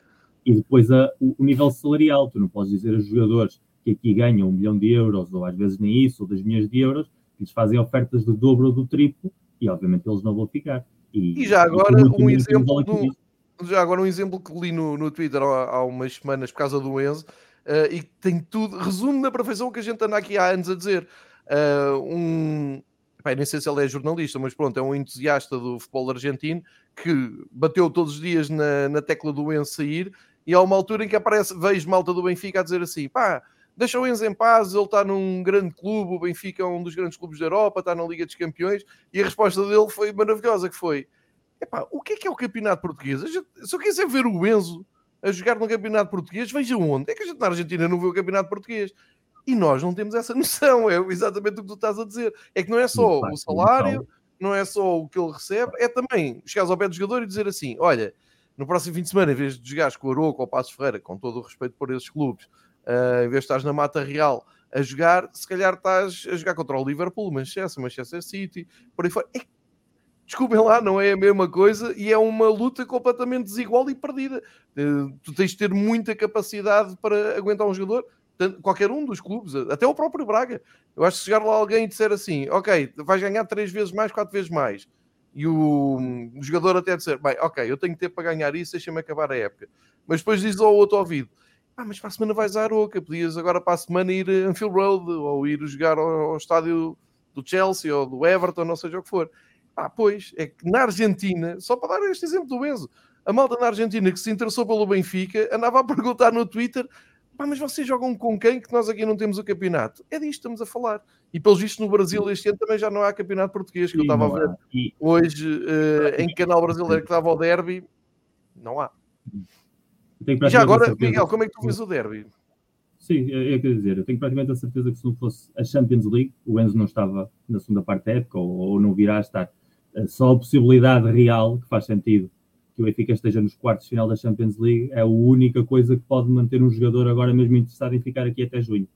Speaker 3: E depois a, o, o, nível salarial. Tu não podes dizer a jogadores que aqui ganham um milhão de euros, ou às vezes nem isso, ou dois milhões de euros, que lhes fazem ofertas de dobro ou do triplo, e obviamente eles não vão ficar.
Speaker 1: E, e já agora um exemplo já agora um exemplo que li no, no Twitter há, há umas semanas por causa do Enzo uh, e tem tudo, resume na perfeição o que a gente anda aqui há anos a dizer. Uh, um, pai, nem sei se ele é jornalista, mas pronto, é um entusiasta do futebol argentino que bateu todos os dias na, na tecla do Enzo sair e há uma altura em que aparece, vejo malta do Benfica a dizer assim, pá, deixa o Enzo em paz, ele está num grande clube, o Benfica é um dos grandes clubes da Europa, está na Liga dos Campeões, e a resposta dele foi maravilhosa, que foi, epá, o que é que é o campeonato português? Gente, se eu quiser ver o Enzo a jogar no campeonato português, veja onde. É que a gente na Argentina não vê o campeonato português. E nós não temos essa noção, é exatamente o que tu estás a dizer. É que não é só o salário, não é só o que ele recebe, é também chegares ao pé do jogador e dizer assim, olha, no próximo fim de semana, em vez de jogares com o Aroco ou o Passos Ferreira, com todo o respeito por esses clubes, uh, em vez de estás na Mata Real a jogar, se calhar estás a jogar contra o Liverpool, Manchester, Manchester City, por aí fora. É, desculpem lá, não é a mesma coisa e é uma luta completamente desigual e perdida. Uh, tu tens de ter muita capacidade para aguentar um jogador, qualquer um dos clubes, até o próprio Braga. Eu acho que chegar lá alguém e disser assim, ok, vais ganhar três vezes mais, quatro vezes mais. E o, jogador até dizer, bem, ok, eu tenho ter para ganhar isso, deixa-me acabar a época. Mas depois diz ao outro ouvido, ah, mas para a semana vais à Aroca, podias agora para a semana ir a Anfield Road ou ir jogar ao, ao, estádio do Chelsea ou do Everton, não seja o que for. Ah, pois, é que na Argentina, só para dar este exemplo do Enzo, a malta na Argentina que se interessou pelo Benfica andava a perguntar no Twitter Pá, mas vocês jogam com quem que nós aqui não temos o campeonato? É disto que estamos a falar. E pelos vistos no Brasil este ano também já não há campeonato português, que Sim, eu estava a ver e... hoje uh, em canal brasileiro que estava o derby, não há. E já agora, Miguel, como é que tu vês o derby?
Speaker 3: Sim, é, é quer dizer, eu tenho praticamente a certeza que se não fosse a Champions League, o Enzo não estava na segunda parte da época ou, ou não virá a estar. Eh, só a possibilidade real, que faz sentido, que o Benfica esteja nos quartos de final da Champions League, é a única coisa que pode manter um jogador agora mesmo interessado em ficar aqui até junho.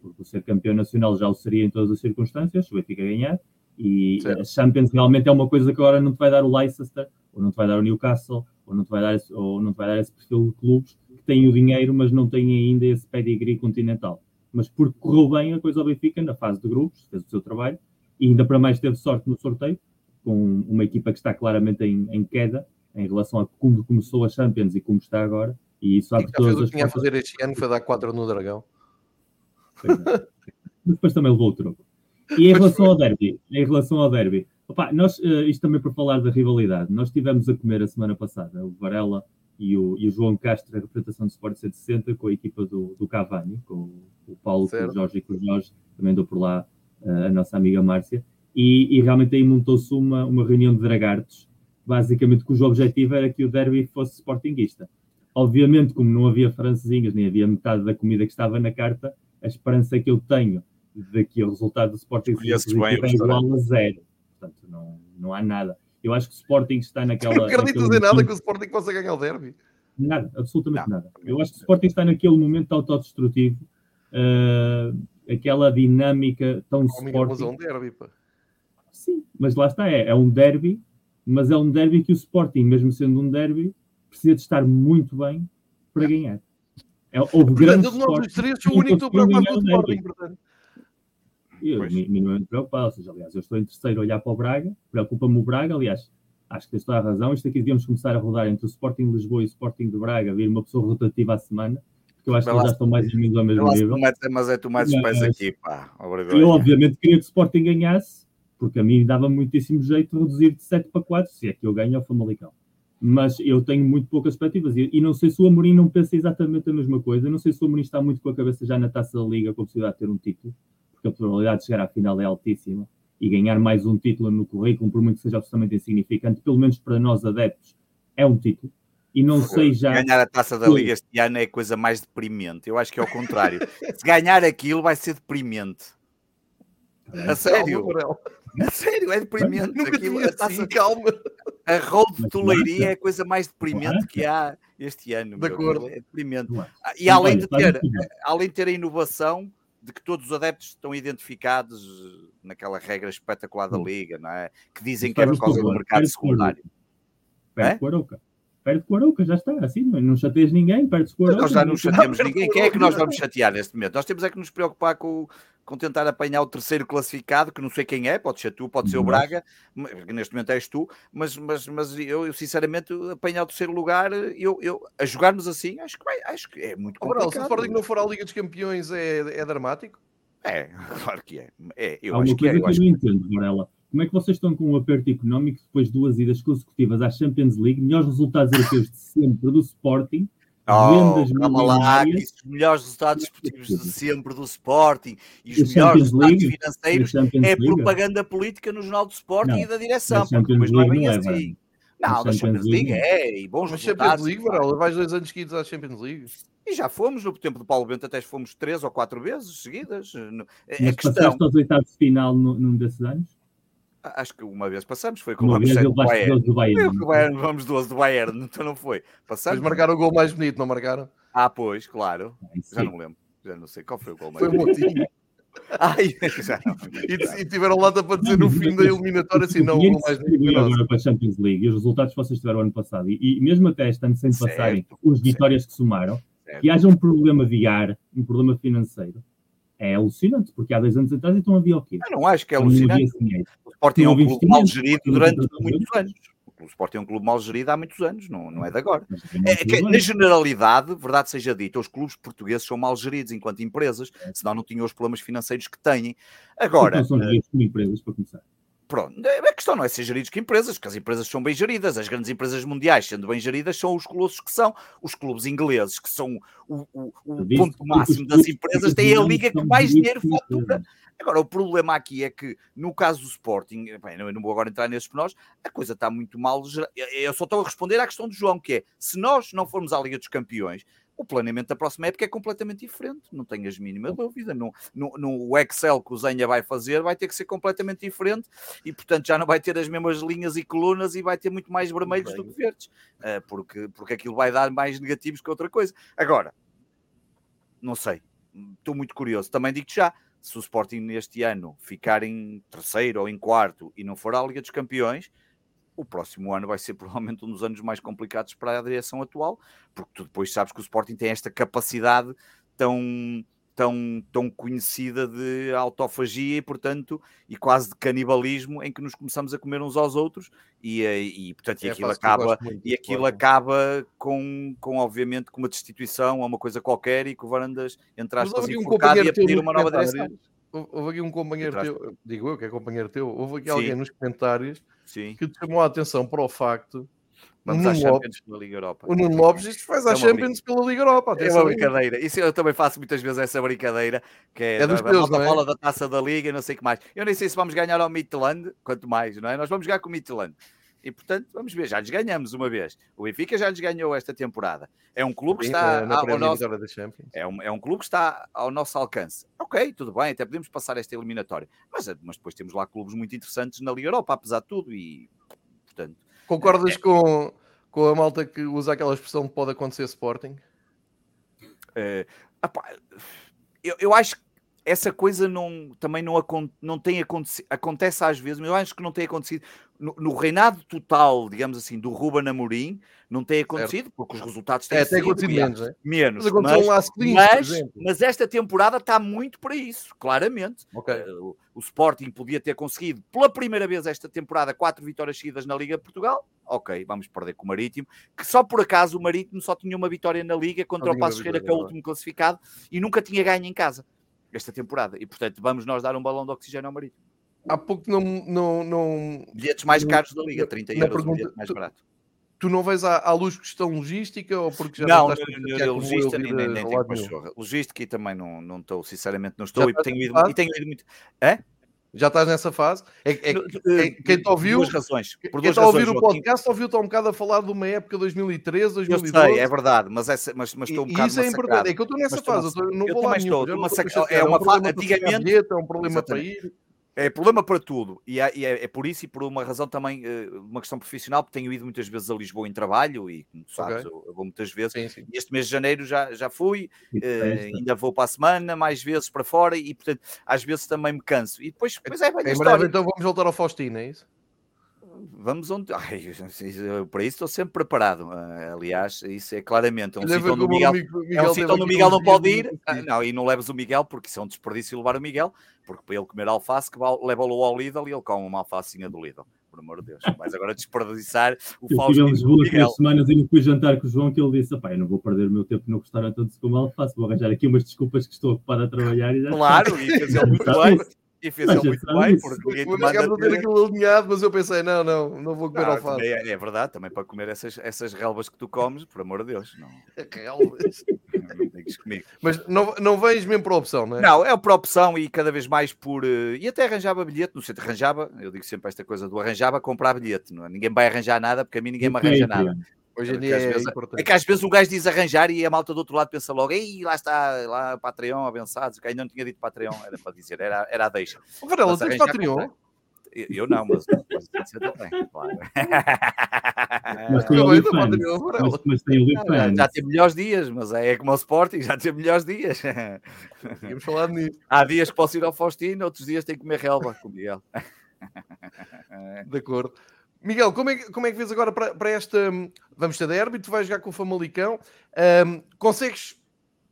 Speaker 3: Porque o ser campeão nacional já o seria em todas as circunstâncias, se o Benfica ganhar, e certo. a Champions realmente é uma coisa que agora não te vai dar o Leicester, ou não te vai dar o Newcastle, ou não te vai dar esse, ou não te vai dar esse perfil de clubes que têm o dinheiro, mas não têm ainda esse pedigree continental. Mas porque correu bem a coisa ao Benfica na fase de grupos, fez o seu trabalho, e ainda para mais teve sorte no sorteio, com uma equipa que está claramente em, em queda em relação a como começou a Champions e como está agora. E isso abre todas
Speaker 1: as. Tinha a fazer este ano foi dar 4 no Dragão.
Speaker 3: É. Depois também levou o troco. E em relação ao derby, em relação ao derby, opa, nós, uh, isto também para falar da rivalidade, nós estivemos a comer a semana passada o Varela e o, e o João Castro, a representação do Sport 160, com a equipa do, do Cavani, com o Paulo, certo. com o Jorge e com o Jorge, também dou por lá uh, a nossa amiga Márcia, e, e realmente aí montou-se uma, uma reunião de dragartos, basicamente cujo objetivo era que o derby fosse sportinguista. Obviamente, como não havia francesinhas, nem havia metade da comida que estava na carta, a esperança que eu tenho de que o resultado do Sporting é igual a zero. Portanto, não, não há nada. Eu acho que o Sporting está naquela.
Speaker 1: Não acredito
Speaker 3: dizer
Speaker 1: nada que o Sporting possa ganhar o derby.
Speaker 3: Nada, absolutamente não. nada. Eu acho que o Sporting está naquele momento autodestrutivo, uh, aquela dinâmica tão oh, Sporting. Mas é
Speaker 1: um derby, pá.
Speaker 3: Sim, mas lá está, é, é um derby, mas é um derby que o Sporting, mesmo sendo um derby, precisa de estar muito bem para ganhar. É, houve
Speaker 1: portanto, nós os três sou o único que estou preocupado com o Sporting, portanto.
Speaker 3: Eu minimamente preocupado, ou seja, aliás, eu estou em terceiro a olhar para o Braga, preocupa-me o Braga, aliás, acho que tens toda a razão, isto aqui devíamos começar a rodar entre o Sporting de Lisboa e o Sporting de Braga, vir uma pessoa rotativa à semana, porque eu acho que eles já estão mais ou menos ao mesmo nível.
Speaker 2: Mas é tu mais pés aqui, pá.
Speaker 3: Eu obviamente queria que o Sporting ganhasse, porque a mim dava muitíssimo jeito de reduzir de 7 para 4, se é que eu ganho ao Famalicão. Mas eu tenho muito poucas expectativas e, e, não sei se o Amorim não pensa exatamente a mesma coisa, não sei se o Amorim está muito com a cabeça já na taça da Liga com a possibilidade de ter um título porque a probabilidade de chegar à final é altíssima e ganhar mais um título no currículo, por muito que seja absolutamente insignificante, pelo menos para nós adeptos, é um título. E não sei já.
Speaker 2: Ganhar a taça da Liga este ano é a coisa mais deprimente. Eu acho que é o contrário. Se ganhar aquilo, vai ser deprimente. A sério. A sério, é deprimente.
Speaker 1: Nunca aquilo, a taça... assim, calma.
Speaker 2: A Road de Toleiria é a coisa mais deprimente que há este ano. De acordo. É deprimente. Ah, e além de ter, além de ter a inovação, de que todos os adeptos estão identificados naquela regra espetacular da Liga, não é? Que dizem que é por causa do mercado secundário.
Speaker 3: Arouca. Perde com a Arouca, já está. Assim, não chateias ninguém, perde com a Arouca.
Speaker 2: Nós já não chateamos ninguém. Quem é que nós vamos chatear neste momento? Nós temos é que nos preocupar com, com tentar apanhar o terceiro classificado, que não sei quem é, pode ser tu, pode ser o Braga, neste momento és tu, mas, mas, mas eu, eu sinceramente apanhar o terceiro lugar, eu, eu, a jogarmos assim, acho que, vai, acho que é muito complicado.
Speaker 1: se o Sporting não for à Liga dos Campeões é, é dramático?
Speaker 2: É, claro que é. é eu
Speaker 3: Há
Speaker 2: acho
Speaker 3: uma coisa
Speaker 2: que, é,
Speaker 3: que eu, eu não entendo, Varela. Como é que vocês estão com um aperto económico depois de duas idas consecutivas à Champions League, melhores resultados europeus de sempre do Sporting,
Speaker 2: Oh, vendas lá, os melhores resultados esportivos de sempre do Sporting e os melhores resultados financeiros é propaganda política no Jornal do Sporting não, e da direção, porque depois não é bem assim. Não, da Champions League é, e bons Mas resultados.
Speaker 1: Champions League, Varela, vais dois anos seguidos à Champions League.
Speaker 2: E já fomos, no tempo do Paulo Bento até fomos três ou quatro vezes seguidas.
Speaker 3: É Mas questão... passaste aos oitavos de final num desses anos?
Speaker 2: Acho que uma vez passamos, foi com uma o Ramsey do Bayern. Do Bayern. Bayern. Vamos 12 do Bayern, então não foi.
Speaker 1: Passamos. Mas marcaram o gol mais bonito, não marcaram?
Speaker 2: Ah, pois, claro. Já não me lembro. Já não sei qual foi o gol mais
Speaker 1: foi bonito. Foi. Ai, já não. E, e tiveram lá para dizer no fim da eliminatória assim, não, o gol mais bonito.
Speaker 3: agora para a Champions League e os resultados que vocês tiveram ano passado, e, e mesmo até este ano sem certo, passarem os vitórias certo. que somaram, certo. que haja um problema de ar, um problema financeiro, é alucinante, porque há dois anos atrás então havia o quê?
Speaker 2: Eu não acho que é alucinante. O Sporting é um clube mal gerido durante muitos anos. O Sporting é um clube mal gerido há muitos anos, não, não é de agora. É, que, na generalidade, verdade seja dita, os clubes portugueses são mal geridos enquanto empresas, senão não tinham os problemas financeiros que têm. Agora. Então
Speaker 3: são geridos como empresas, para começar.
Speaker 2: Pronto, a questão não é ser geridos que empresas, porque as empresas são bem geridas, as grandes empresas mundiais, sendo bem geridas, são os colossos que são. Os clubes ingleses, que são o, o, o ponto máximo das empresas, têm a liga que mais dinheiro fatura. Agora, o problema aqui é que, no caso do Sporting, bem, não vou agora entrar nesses pormenores, a coisa está muito mal. Eu só estou a responder à questão do João, que é, se nós não formos à Liga dos Campeões, o planeamento da próxima época é completamente diferente, não tenho as mínimas dúvidas. No, no, no, Excel que o Zenha vai fazer, vai ter que ser completamente diferente e, portanto, já não vai ter as mesmas linhas e colunas e vai ter muito mais vermelhos do que verdes, eh, porque, porque aquilo vai dar mais negativos que outra coisa. Agora, não sei, estou muito curioso. Também digo-te já, se o Sporting neste ano ficar em terceiro ou em quarto e não for à Liga dos Campeões, o próximo ano vai ser provavelmente um dos anos mais complicados para a direção atual, porque tu depois sabes que o Sporting tem esta capacidade tão, tão, tão conhecida de autofagia e, portanto, e quase de canibalismo em que nos começamos a comer uns aos outros e, eh, e portanto, e é, aquilo acaba, e aquilo acaba com, com, obviamente, com uma destituição ou uma coisa qualquer e que o Varandas entre aspas enforcado e a pedir uma nova direção.
Speaker 1: Houve aqui um companheiro teu, digo eu que é companheiro teu, houve aqui Sim. alguém nos comentários Sim. que te chamou a atenção para o facto
Speaker 2: Vamos à Champions pela Liga Europa.
Speaker 1: O Nuno Lopes isto faz à é Champions pela Liga Europa.
Speaker 2: É uma brincadeira. Isso eu também faço muitas vezes essa brincadeira, que é, é dos a, teus, a é? da taça da Liga e não sei o que mais. Eu nem sei se vamos ganhar ao Midland, quanto mais, não é? Nós vamos jogar com o Midland. E portanto, vamos ver, já lhes ganhamos uma vez. O Benfica já lhes ganhou esta temporada. É um clube que está
Speaker 1: na
Speaker 2: ao
Speaker 1: nosso,
Speaker 2: é um, é um clube que está ao nosso alcance. Ok, tudo bem, até podemos passar esta eliminatória. Mas, mas depois temos lá clubes muito interessantes na Liga Europa, apesar de tudo, e portanto.
Speaker 1: Concordas é, com, com a malta que usa aquela expressão que pode acontecer Sporting?
Speaker 2: É, eu, eu acho que essa coisa não, também não, não tem acontecido, acontece às vezes, mas eu acho que não tem acontecido no, no reinado total, digamos assim, do Ruben Amorim, não tem acontecido, certo. porque os resultados têm
Speaker 1: é, tem acontecido menos,
Speaker 2: é? menos. Mas, mas, mas, mas, esta temporada está muito para isso, claramente. Okay. Uh, o Sporting podia ter conseguido, pela primeira vez esta temporada, quatro vitórias seguidas na Liga de Portugal. Ok, vamos perder com o Marítimo, que só por acaso o Marítimo só tinha uma vitória na Liga contra o Passo Ferreira, que é o último classificado, e nunca tinha ganho em casa esta temporada. E, portanto, vamos nós dar um balão de oxigênio ao Marítimo.
Speaker 1: Há pouco não... não, não
Speaker 2: bilhetes mais caros da Liga, 30 euros pergunta, bilhete mais barato.
Speaker 1: Tu não vais à, à luz questão logística ou porque já
Speaker 2: não, não, não, não logística nem, nem, nem tenho pachorra. Logística e também não, não estou, sinceramente não estou e tenho, ido, e tenho ido muito. É?
Speaker 1: Já estás nessa fase? É, é, é, quem te ouviu,
Speaker 2: duas razões.
Speaker 1: Por quem está a ouvir o podcast ouviu-te um bocado a falar de uma época 2013, 2012.
Speaker 2: Eu sei, é verdade, mas, essa, mas, mas estou um bocado
Speaker 1: Isso é importante, é que eu estou nessa fase, eu não
Speaker 2: eu
Speaker 1: vou lá
Speaker 2: nenhum. Estou, é uma fase, antigamente...
Speaker 1: É um problema para ir
Speaker 2: é problema para tudo. E, é, é, é, por isso e por uma razão também, uh, uma questão profissional, porque tenho ido muitas vezes a Lisboa em trabalho e, como sabes, okay. eu, eu, vou muitas vezes. Sim, sim. Este mês de janeiro já, já fui, uh, ainda vou para a semana, mais vezes para fora e, portanto, às vezes também me canso. E depois, depois é bem
Speaker 1: Em breve, então vamos voltar ao Faustino, é isso?
Speaker 2: Vamos onde. Ai, para isso estou sempre preparado. Ah, aliás, isso é claramente um sítio onde o Miguel, Miguel é um sítio onde o Miguel não pode ir. Ah, não, e não leves o Miguel, porque isso é um desperdício levar o Miguel, porque para ele comer alface, que leva-o ao Lidl e ele come uma alfacinha do Lidl. Por amor de Deus. Mas agora desperdiçar o
Speaker 3: Fausto. Eu estive em Lisboa três semanas e não fui jantar com o João, que ele disse: eu não vou perder o meu tempo no restaurante onde se come alface, vou arranjar aqui umas desculpas que estou ocupado a trabalhar e já
Speaker 2: Claro, e fez ele muito bem. E fez ele muito bem, porque ninguém
Speaker 1: te manda... ter aquilo alinhado, mas eu pensei, não, não, não vou comer não, alface.
Speaker 2: É, é, verdade, também para comer essas, essas relvas que tu comes, por amor de Deus. Não.
Speaker 1: Relvas? comigo. Mas não, não vens mesmo por opção, não é?
Speaker 2: Não, é por opção e cada vez mais por... Eh, e até arranjava bilhete, não sei, arranjava, eu digo sempre esta coisa do arranjava, comprar bilhete. Não é? Ninguém vai arranjar nada, porque a mim ninguém me arranja nada.
Speaker 1: Hoje em dia é,
Speaker 2: vezes, é, que às vezes o gajo diz arranjar e a malta do outro lado pensa logo, ei, lá está, lá Patreon, avançados, que ainda não tinha dito Patreon, era para dizer, era, era a deixa.
Speaker 1: O Varela, tens Patreon?
Speaker 2: Eu não, mas você também, claro.
Speaker 3: Mas tem o mas, mas tem
Speaker 2: o Já tem melhores dias, mas é como o Sporting, já tem melhores dias.
Speaker 1: Tínhamos falado nisso.
Speaker 2: Há dias que posso ir ao Faustino, outros dias tenho que comer relva com o Miguel.
Speaker 1: De acordo. Miguel, como é, que, como é que vês agora para, esta. Vamos ter derby, tu vais jogar com o Famalicão. Um, consegues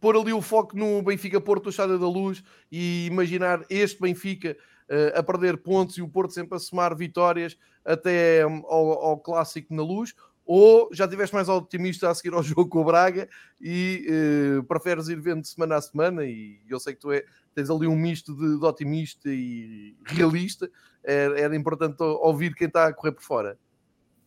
Speaker 1: pôr ali o foco no Benfica Porto, Chada da Luz e imaginar este Benfica uh, a perder pontos e o Porto sempre a somar vitórias até um, ao, ao, clássico na luz? Ou já estiveste mais otimista a seguir ao jogo com o Braga e uh, preferes ir vendo semana a semana? E eu sei que tu é, tens ali um misto de, de otimista e realista era, era importante ouvir quem está a correr por fora.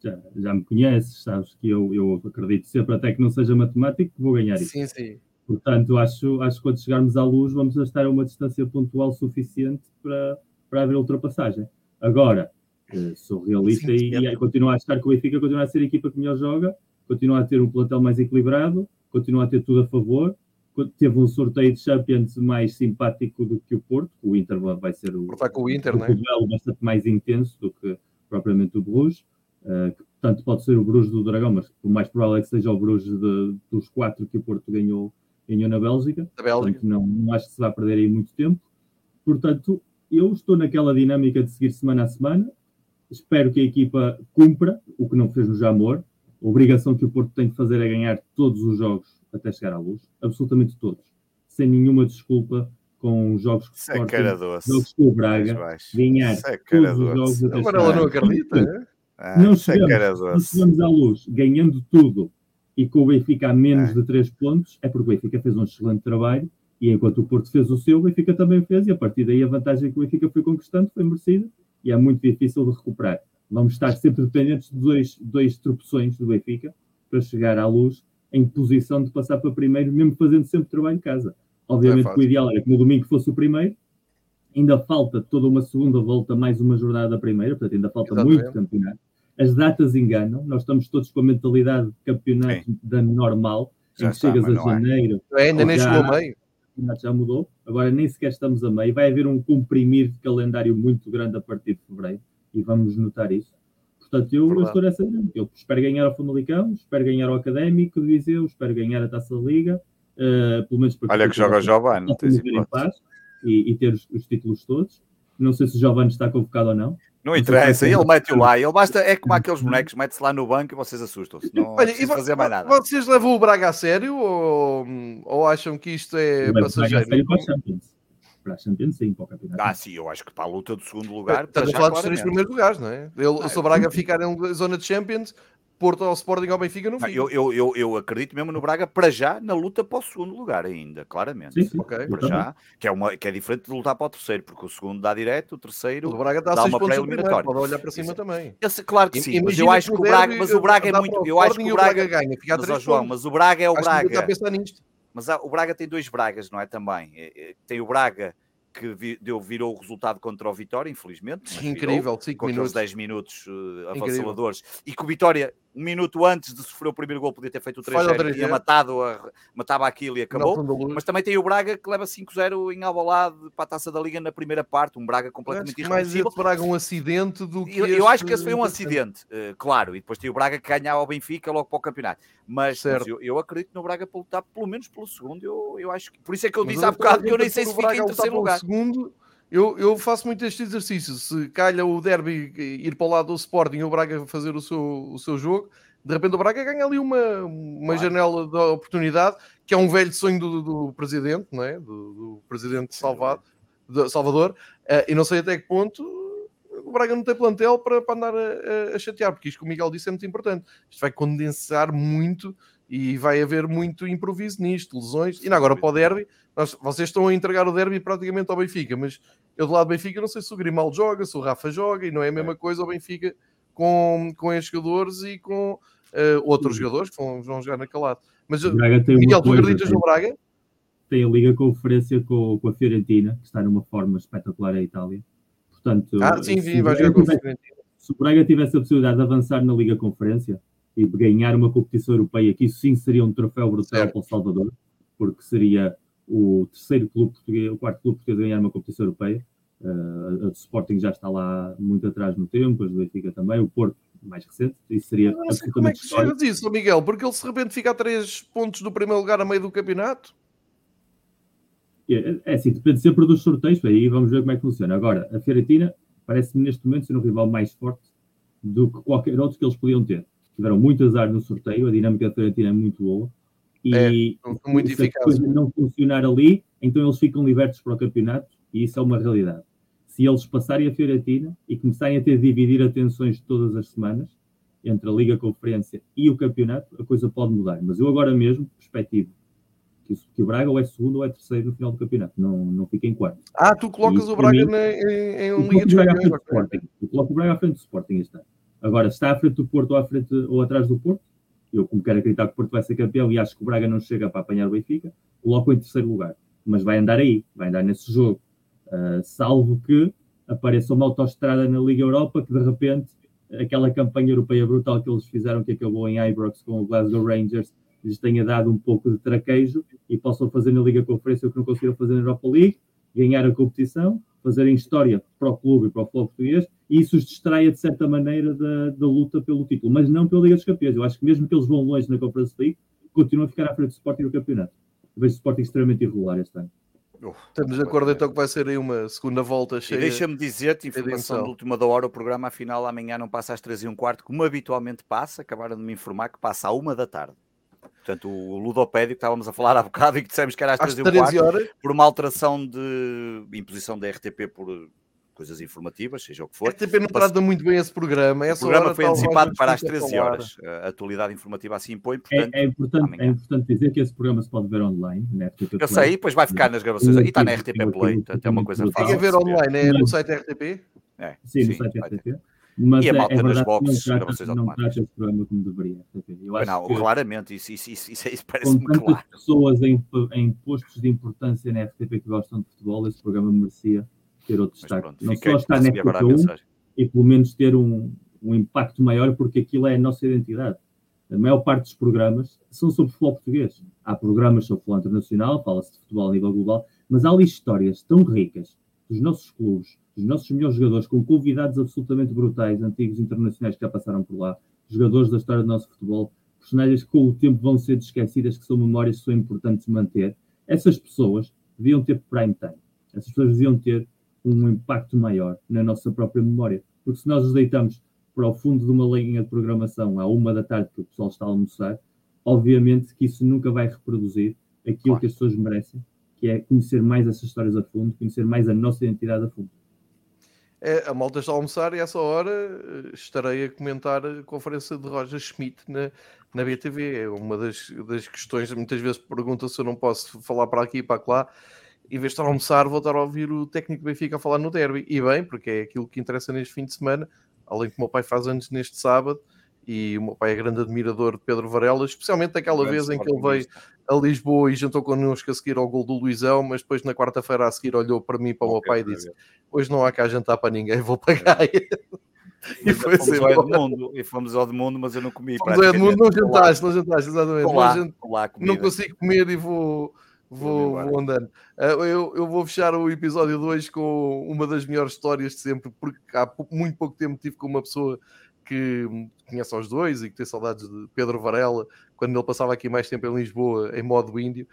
Speaker 3: Já, já me conheces, sabes que eu, eu acredito sempre, até que não seja matemático, que vou ganhar isso.
Speaker 1: Sim, sim.
Speaker 3: Portanto, acho, acho que quando chegarmos à luz vamos estar a uma distância pontual suficiente para, para haver ultrapassagem. Agora, eh, sou realista Sim, e, e continuo a achar que o Benfica continua a ser a equipa que melhor joga, continua a ter um plantel mais equilibrado, continua a ter tudo a favor, teve um sorteio de Champions mais simpático do que o Porto, o Inter vai ser o,
Speaker 1: com o Inter, o,
Speaker 3: né? bastante mais intenso do que propriamente o Bruges, uh, que tanto pode ser o Bruges do Dragão, mas o mais provável é que seja o Bruges de, dos quatro que o Porto ganhou, ganhou na Bélgica.
Speaker 1: Bélgica.
Speaker 3: não, não acho que se vai perder aí muito tempo. Portanto, eu estou naquela dinâmica de seguir semana a semana. Espero que a equipa cumpra o que não fez no Jamor. A obrigação que o Porto tem de fazer é ganhar todos os jogos até chegar à luz, absolutamente todos, sem nenhuma desculpa com jogos que
Speaker 2: Sporting,
Speaker 3: jogos com o Braga, ganhar todos os jogos
Speaker 1: até Agora ela não acredita,
Speaker 3: ah, não, chegamos, não chegamos à luz ganhando tudo e com o Benfica a menos é. de 3 pontos, é porque o Benfica fez um excelente trabalho e enquanto o Porto fez o seu, o Benfica também fez e a partir daí a vantagem que o Benfica foi conquistando foi merecida e é muito difícil de recuperar. Vamos estar sempre dependentes de dois, dois tropeções do Benfica para chegar à luz em posição de passar para primeiro, mesmo fazendo sempre trabalho em casa. Obviamente é que o ideal era que no domingo fosse o primeiro, ainda falta toda uma segunda volta, mais uma jornada da primeira, portanto ainda falta Exatamente. muito campeonato. As datas enganam, nós estamos todos com a mentalidade de campeonato Sim. da normal, já em que chegas a é. janeiro.
Speaker 1: É. ainda nem chegou a meio.
Speaker 3: Já mudou, agora nem sequer estamos a meio. Vai haver um comprimir de calendário muito grande a partir de fevereiro e vamos notar isso. Portanto, eu, eu estou nessa Eu espero ganhar o Famalicão, espero ganhar o Académico de Viseu, espero ganhar a Taça da Liga. Uh, pelo menos
Speaker 2: Olha que joga o Giovanni,
Speaker 3: e, e ter os, os, títulos todos. Não sei se o Giovanni está convocado ou não.
Speaker 2: Não interessa, ele mete-o lá. Ele basta, é como aqueles bonecos, mete-se lá no banco e vocês assustam-se. Não Olha, e fazer mais nada.
Speaker 1: Vocês levam o Braga a sério ou, ou acham que isto é passageiro?
Speaker 3: para a Champions, sim, para o campeonato.
Speaker 2: Ah, sim, eu acho que para a luta do segundo lugar.
Speaker 1: Estás a falar dos três primeiros lugares, não é? Ele, ah, se o Braga ficar em zona de Champions, Porto ao Sporting ao Benfica não fica.
Speaker 2: Eu, eu, eu, eu, acredito mesmo no Braga para já na luta para o segundo lugar ainda, claramente.
Speaker 3: Sim, sim.
Speaker 2: Okay. Para já, que é, uma, que é diferente de lutar para o terceiro, porque o segundo dá direto, o terceiro
Speaker 1: o Braga dá,
Speaker 2: dá
Speaker 1: uma pré-eliminatória. Pode olhar para cima Isso. também.
Speaker 2: Esse, claro que sim, Imagina mas eu acho que o Braga, mas o Braga é muito. Eu acho que o Braga, ganha, fica mas, João, mas o Braga é o Braga. Mas o Braga tem dois Bragas, não é? Também. É, é, tem o Braga que vi, deu, virou o resultado contra o Vitória, infelizmente.
Speaker 1: Incrível,
Speaker 2: virou, com minutos. aqueles 10 minutos uh, avassaladores. E que o Vitória um minuto antes de sofrer o primeiro gol, podia ter feito o 3-0, tinha matado a, matava aquilo e acabou. Mas também tem o Braga que leva 5-0 em Alvalade para a Taça da Liga na primeira parte, um Braga completamente.
Speaker 1: Mais Braga um acidente do que
Speaker 2: Eu, eu acho que esse foi um acidente, uh, claro, e depois tem o Braga que ganha ao Benfica logo para o campeonato. Mas, mas eu, eu, acredito no Braga para lutar pelo menos pelo segundo, eu, eu acho que... Por isso é que eu disse há bocado que eu nem sei se fica em terceiro lugar.
Speaker 1: Segundo, eu, eu, faço muito este exercício. Se calha o derby ir para o lado do Sporting e o Braga fazer o seu, o seu jogo, de repente o Braga ganha ali uma, uma claro. janela de oportunidade, que é um velho sonho do, do presidente, não é? do, do presidente Salvado, Salvador, uh, e não sei até que ponto o Braga não tem plantel para, para andar a, a, chatear, porque isto que o Miguel disse é muito importante. Isto vai condensar muito e vai haver muito improviso nisto, lesões. E agora para o derby, nós, vocês estão a entregar o derby praticamente ao Benfica, mas eu do lado do Benfica não sei se o Grimaldo joga, se o Rafa joga, e não é a mesma é. coisa o Benfica com, com estes jogadores e com uh, outros Sim. jogadores que vão, vão jogar naquele lado. Mas,
Speaker 3: tem Miguel,
Speaker 1: tu acreditas no Braga?
Speaker 3: Tem a Liga Conferência com, com a Fiorentina, que está numa forma espetacular a Itália. Portanto,
Speaker 1: ah, sim, sim, vai jogar com a Fiorentina.
Speaker 3: Se o Braga tivesse a possibilidade de avançar na Liga Conferência e de ganhar uma competição europeia, que isso sim seria um troféu brutal certo. para o Salvador, porque seria o terceiro clube português, o quarto clube português a ganhar uma competição europeia. Uh, a do Sporting já está lá muito atrás no tempo, as do Benfica também, o Porto mais recente, isso seria
Speaker 1: não sei como é que chegas disso, Miguel, porque ele se de repente fica a 3 pontos do primeiro lugar a meio do campeonato.
Speaker 3: É, é assim, depende sempre dos sorteios, aí vamos ver como é que funciona. Agora, a Fiorentina parece-me neste momento ser um rival mais forte do que qualquer outro que eles podiam ter. Tiveram muito azar no sorteio, a dinâmica da Fiorentina é muito boa. E
Speaker 1: é, muito se a coisa
Speaker 3: não funcionar ali, então eles ficam libertos para o campeonato e isso é uma realidade se eles passarem a Fiorentina e começarem a ter de dividir atenções todas as semanas entre a Liga Conferência e o campeonato, a coisa pode mudar. Mas eu agora mesmo perspectivo que, que o Braga ou é segundo ou é terceiro no final do campeonato, não, não fica em quarto.
Speaker 1: Ah, tu colocas e, o Braga mim, na, em, em um Liga
Speaker 3: de Campeões? Eu coloco o Braga à frente do Sporting este ano. Agora, está à frente do Porto ou, à frente, ou atrás do Porto, eu como quero acreditar que o Porto vai ser campeão e acho que o Braga não chega para apanhar o Benfica, coloco em terceiro lugar. Mas vai andar aí, vai andar nesse jogo. Uh, salvo que apareça uma autoestrada na Liga Europa que de repente aquela campanha europeia brutal que eles fizeram que acabou em Ibrox com o Glasgow Rangers lhes tenha dado um pouco de traquejo e possam fazer na Liga Conferência o que não conseguiram fazer na Europa League, ganhar a competição, fazerem história para o clube e para o futebol português e isso os distraia de certa maneira da, da luta pelo título, mas não pela Liga dos Campeões. Eu acho que mesmo que eles vão longe na Conference League, continuam a ficar à frente do Sporting no campeonato. Eu vejo o Sporting extremamente irregular este ano.
Speaker 1: Estamos de acordo então que vai ser aí uma segunda volta cheia.
Speaker 2: Deixa-me dizer-te, informação de última da hora, o programa afinal amanhã não passa às 3 e um quarto, como habitualmente passa, acabaram de me informar que passa à uma da tarde. Portanto, o ludopédio que estávamos a falar há bocado e que dissemos que era às 3 e um quarto, horas. por uma alteração de imposição da RTP por coisas informativas, seja o que for. A
Speaker 1: RTP não trata muito bem esse programa.
Speaker 2: Essa o programa foi antecipado para as 13 horas. A atualidade informativa assim impõe, é, portanto...
Speaker 3: É, é, importante, é importante dizer que esse programa se pode ver online na RTP
Speaker 2: Eu sei, depois vai ficar nas gravações. E está na RTP Play, portanto é uma coisa fácil.
Speaker 1: Tem a ver online, é no site RTP?
Speaker 3: É, sim, no site RTP. Mas e a malta é, é nas boxes, não trata, não trata esse programa como deveria.
Speaker 2: Eu acho não, que, claramente, isso, isso, isso, isso, isso parece-me claro.
Speaker 3: Pessoas em, em postos de importância na RTP que gostam de futebol, esse programa merecia ter outro destaque. Pronto, não só estar na 1 e pelo menos ter um, um impacto maior, porque aquilo é a nossa identidade. A maior parte dos programas são sobre futebol português. Há programas sobre futebol internacional, fala-se de futebol a nível global, mas há ali histórias tão ricas dos nossos clubes, dos nossos melhores jogadores, com convidados absolutamente brutais, antigos internacionais que já passaram por lá, jogadores da história do nosso futebol, personagens que com o tempo vão ser esquecidas, que são memórias que são importantes manter. Essas pessoas deviam ter prime time. Essas pessoas deviam ter um impacto maior na nossa própria memória. Porque se nós os deitamos para o fundo de uma linha de programação à uma da tarde que o pessoal está a almoçar, obviamente que isso nunca vai reproduzir aquilo claro. que as pessoas merecem, que é conhecer mais essas histórias a fundo, conhecer mais a nossa identidade a fundo.
Speaker 1: É, a malta está a almoçar e a essa hora eh, estarei a comentar a conferência de Roger Schmidt na, na BTV. É uma das, das questões, muitas vezes pergunta se eu não posso falar para aqui e para lá em vez de estar a almoçar, vou estar a ouvir o técnico Benfica a falar no derby. E bem, porque é aquilo que interessa neste fim de semana. Além que o meu pai faz anos neste sábado e o meu pai é grande admirador de Pedro Varela, especialmente aquela vez em que ele veio a Lisboa e jantou connosco a seguir ao gol do Luizão, mas depois na quarta-feira a seguir olhou para mim e para o meu pai e disse: Hoje não há cá jantar para ninguém, vou pagar. É.
Speaker 2: E foi fomos assim, ao Edmundo, e fomos ao Edmundo, mas eu não comi.
Speaker 1: Fomos ao Edmundo, não jantaste, não jantaste, exatamente. Lá, não, lá não consigo comer e vou, Vou, vou andando. Uh, eu, eu vou fechar o episódio 2 com uma das melhores histórias de sempre, porque há muito pouco tempo tive com uma pessoa que conhece aos dois e que tem saudades de Pedro Varela, quando ele passava aqui mais tempo em Lisboa, em modo índio.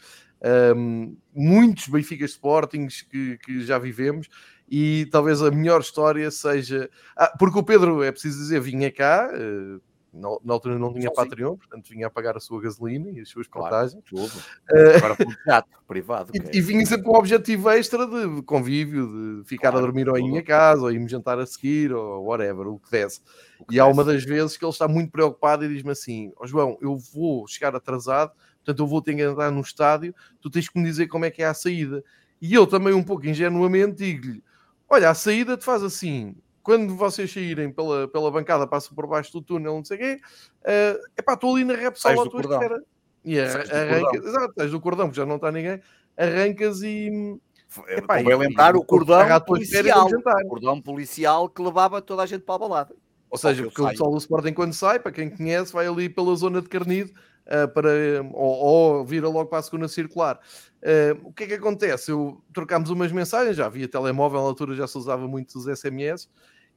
Speaker 1: Um, muitos Benfica Sportings que, que já vivemos e talvez a melhor história seja. Ah, porque o Pedro, é preciso dizer, vinha cá. Uh, na, altura não tinha Patreon, sim. portanto vinha a pagar a sua gasolina e as suas claro, portagens.
Speaker 2: Tudo. Uh, Agora foi um teatro privado.
Speaker 1: E, é e, vinha sempre com um objetivo extra de convívio, de ficar claro, a dormir ou em minha casa, ou irmos jantar a seguir, ou whatever, o que desse. O que e há uma das vezes que ele está muito preocupado e diz-me assim: oh, João, eu vou chegar atrasado, portanto eu vou ter que entrar no estádio, tu tens que me dizer como é que é a saída. E eu também, um pouco ingenuamente, digo-lhe: Olha, a saída te faz assim, quando vocês saírem pela, pela bancada, passam por baixo do túnel, não sei o quê, uh, epá, estou ali na Repsol à tua espera. E arrancas, exato, estás do cordão, porque já não está ninguém, arrancas e.
Speaker 2: Epá, Como lembrar o cordão policial, o cordão policial que levava toda a gente para a balada.
Speaker 1: Ou seja, porque o pessoal do Sporting quando sai, para quem conhece, vai ali pela zona de Carnido uh, para, ou, ou, vira logo para a segunda circular. Uh, o que é que acontece? Eu trocámos umas mensagens, já havia telemóvel, na altura já se usava muito os SMS,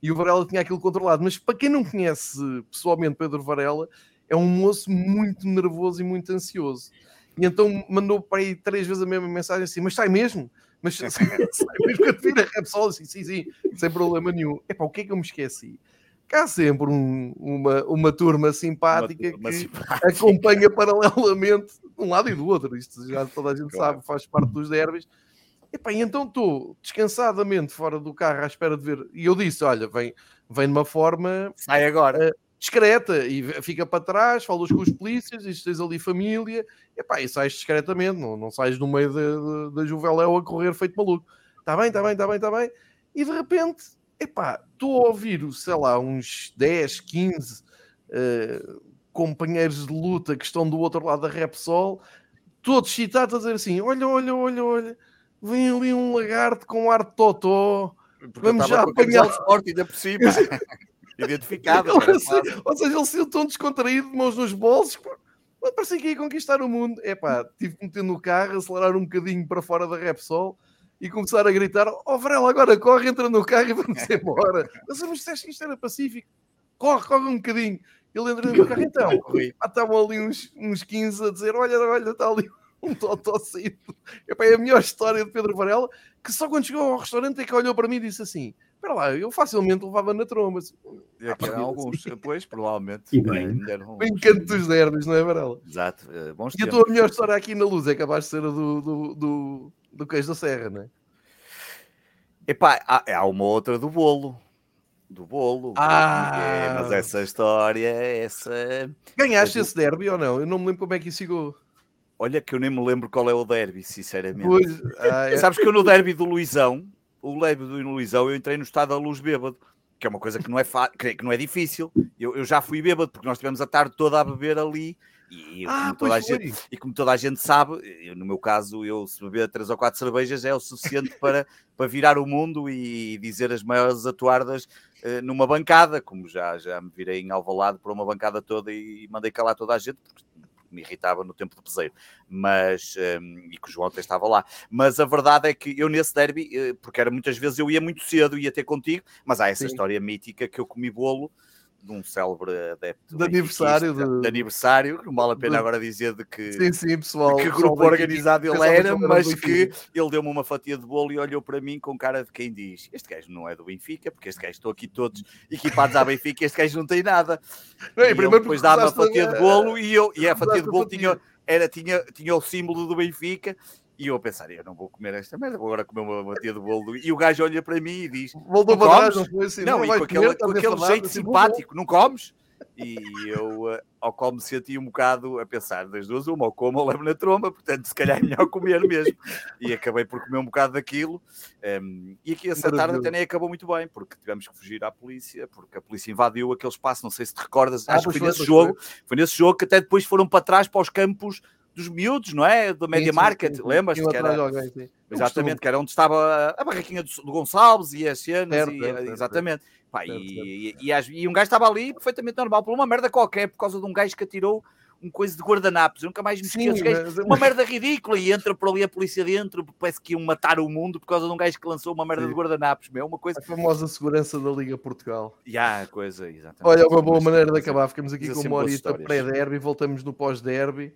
Speaker 1: e o Varela tinha aquilo controlado. Mas para quem não conhece pessoalmente Pedro Varela, é um moço muito nervoso e muito ansioso. E então mandou para aí três vezes a mesma mensagem assim: Mas sai mesmo? Mas sai mesmo que vir a Repsol? Assim, sim, sim, sem problema nenhum. Epá, o que é que eu me esqueci? Cá sempre um, uma, uma turma simpática uma turma que simpática. acompanha paralelamente de um lado e do outro. Isto já toda a gente claro. sabe, faz parte dos derbys Epá, e então estou descansadamente fora do carro à espera de ver. E eu disse: Olha, vem, vem de uma forma.
Speaker 2: Sai agora. Uh,
Speaker 1: discreta e fica para trás, falas com os polícias e tens ali família. Epá, e sais discretamente, não, não sais no meio da Juveléu a correr feito maluco. Está bem, está bem, está bem, está bem. E de repente, epá, estou a ouvir, sei lá, uns 10, 15 uh, companheiros de luta que estão do outro lado da Repsol, todos citados a dizer assim: olha, olha, olha, olha, vem ali um lagarto com ar de totó, vamos já apanhar o
Speaker 2: forte ainda por cima. Identificado.
Speaker 1: Assim, ou seja, ele saiu tão descontraído, de mãos nos bolsos, parecia que ia conquistar o mundo. É pá, tive que meter no carro, acelerar um bocadinho para fora da Repsol e começar a gritar: Ó oh, Varela, agora corre, entra no carro e vamos embora. Mas, mas disseste que isto era pacífico, corre, corre um bocadinho. Ele entra no carro, então. Ah, estavam ali uns, uns 15 a dizer: Olha, olha, está ali um totó saído. É a melhor história de Pedro Varela, que só quando chegou ao restaurante é que olhou para mim e disse assim: Espera lá, eu facilmente levava na tromba. Assim,
Speaker 2: é que eram alguns, depois, provavelmente.
Speaker 1: E bem, o encanto dos derbys, não é, Varela?
Speaker 2: Exato. Uh, bons
Speaker 1: e tempos. a tua melhor história aqui na luz é capaz de ser a do, do, do, do queijo da serra, não é?
Speaker 2: Epá, há, há uma outra do bolo. Do bolo.
Speaker 1: Ah!
Speaker 2: É, mas essa história, essa.
Speaker 1: Ganhaste esse derby ou não? Eu não me lembro como é que isso chegou.
Speaker 2: Olha que eu nem me lembro qual é o derby, sinceramente.
Speaker 1: Pois, ah,
Speaker 2: é. Sabes que eu no derby do Luizão, o derby do Luizão, eu entrei no estado da luz bêbado, que é uma coisa que não é, que não é difícil. Eu, eu já fui bêbado, porque nós tivemos a tarde toda a beber ali e, ah, como toda a gente, e como toda a gente sabe, eu, no meu caso, eu se beber três ou quatro cervejas é o suficiente para, para virar o mundo e dizer as maiores atuardas uh, numa bancada, como já, já me virei em Alvalade para uma bancada toda e, mandei calar toda a gente, porque me irritava no tempo do peseiro, mas um, e que o João até estava lá. Mas a verdade é que eu nesse derby, eh, porque era muitas vezes eu ia muito cedo, ia ter contigo, mas há essa Sim. história mítica que eu comi bolo de um célebre adepto
Speaker 1: de aniversário,
Speaker 2: de... de... aniversário, não vale a pena de... agora dizer de que,
Speaker 1: sim, sim, pessoal,
Speaker 2: que grupo organizado ele era, mas que ele deu-me uma fatia de bolo e olhou para mim com cara de quem diz: Este gajo não é do Benfica, porque este gajo estou aqui todos equipados à Benfica, este gajo não tem nada. Não, e primeiro depois dá-me a fatia de bolo e, eu, e a fatia de bolo tinha, era, tinha, tinha o símbolo do Benfica e eu a pensar, eu não vou comer esta merda, vou agora comer uma fatia de bolo. E o gajo olha para mim e diz:
Speaker 1: Voltou para trás, não foi assim.
Speaker 2: Não, não e com aquele, com aquele jeito assim, simpático, não comes? E eu, uh, ao como me senti um bocado a pensar das duas, uma, ou como ou levo na tromba, portanto, se calhar é melhor comer mesmo. E acabei por comer um bocado daquilo. Um, e aqui essa tarde até nem acabou muito bem, porque tivemos que fugir à polícia, porque a polícia invadiu aquele espaço. Não sei se te recordas, ah, acho que foi nesse jogo. Foi. foi nesse jogo que até depois foram para trás para os campos dos miúdos, não é? Do Media Market, lembras-te? Que era... Exatamente, que era onde estava a barraquinha do, do Gonçalves e as cenas, certo, e, certo, exatamente. Certo. Pá, e, e, e, e, um gajo estava ali perfeitamente normal, por uma merda qualquer, por causa de um gajo que atirou um coisa de guardanapos. Eu nunca mais me esqueço. Sim, uma merda ridícula e entra por ali a polícia dentro, parece que iam matar o mundo por causa de um gajo que lançou uma merda Sim. de guardanapos. Meu, uma coisa...
Speaker 1: A famosa segurança da Liga Portugal.
Speaker 2: Já, coisa, exatamente.
Speaker 1: Olha, uma boa maneira de acabar. Ficamos aqui com uma horita pré-derby, voltamos no pós-derby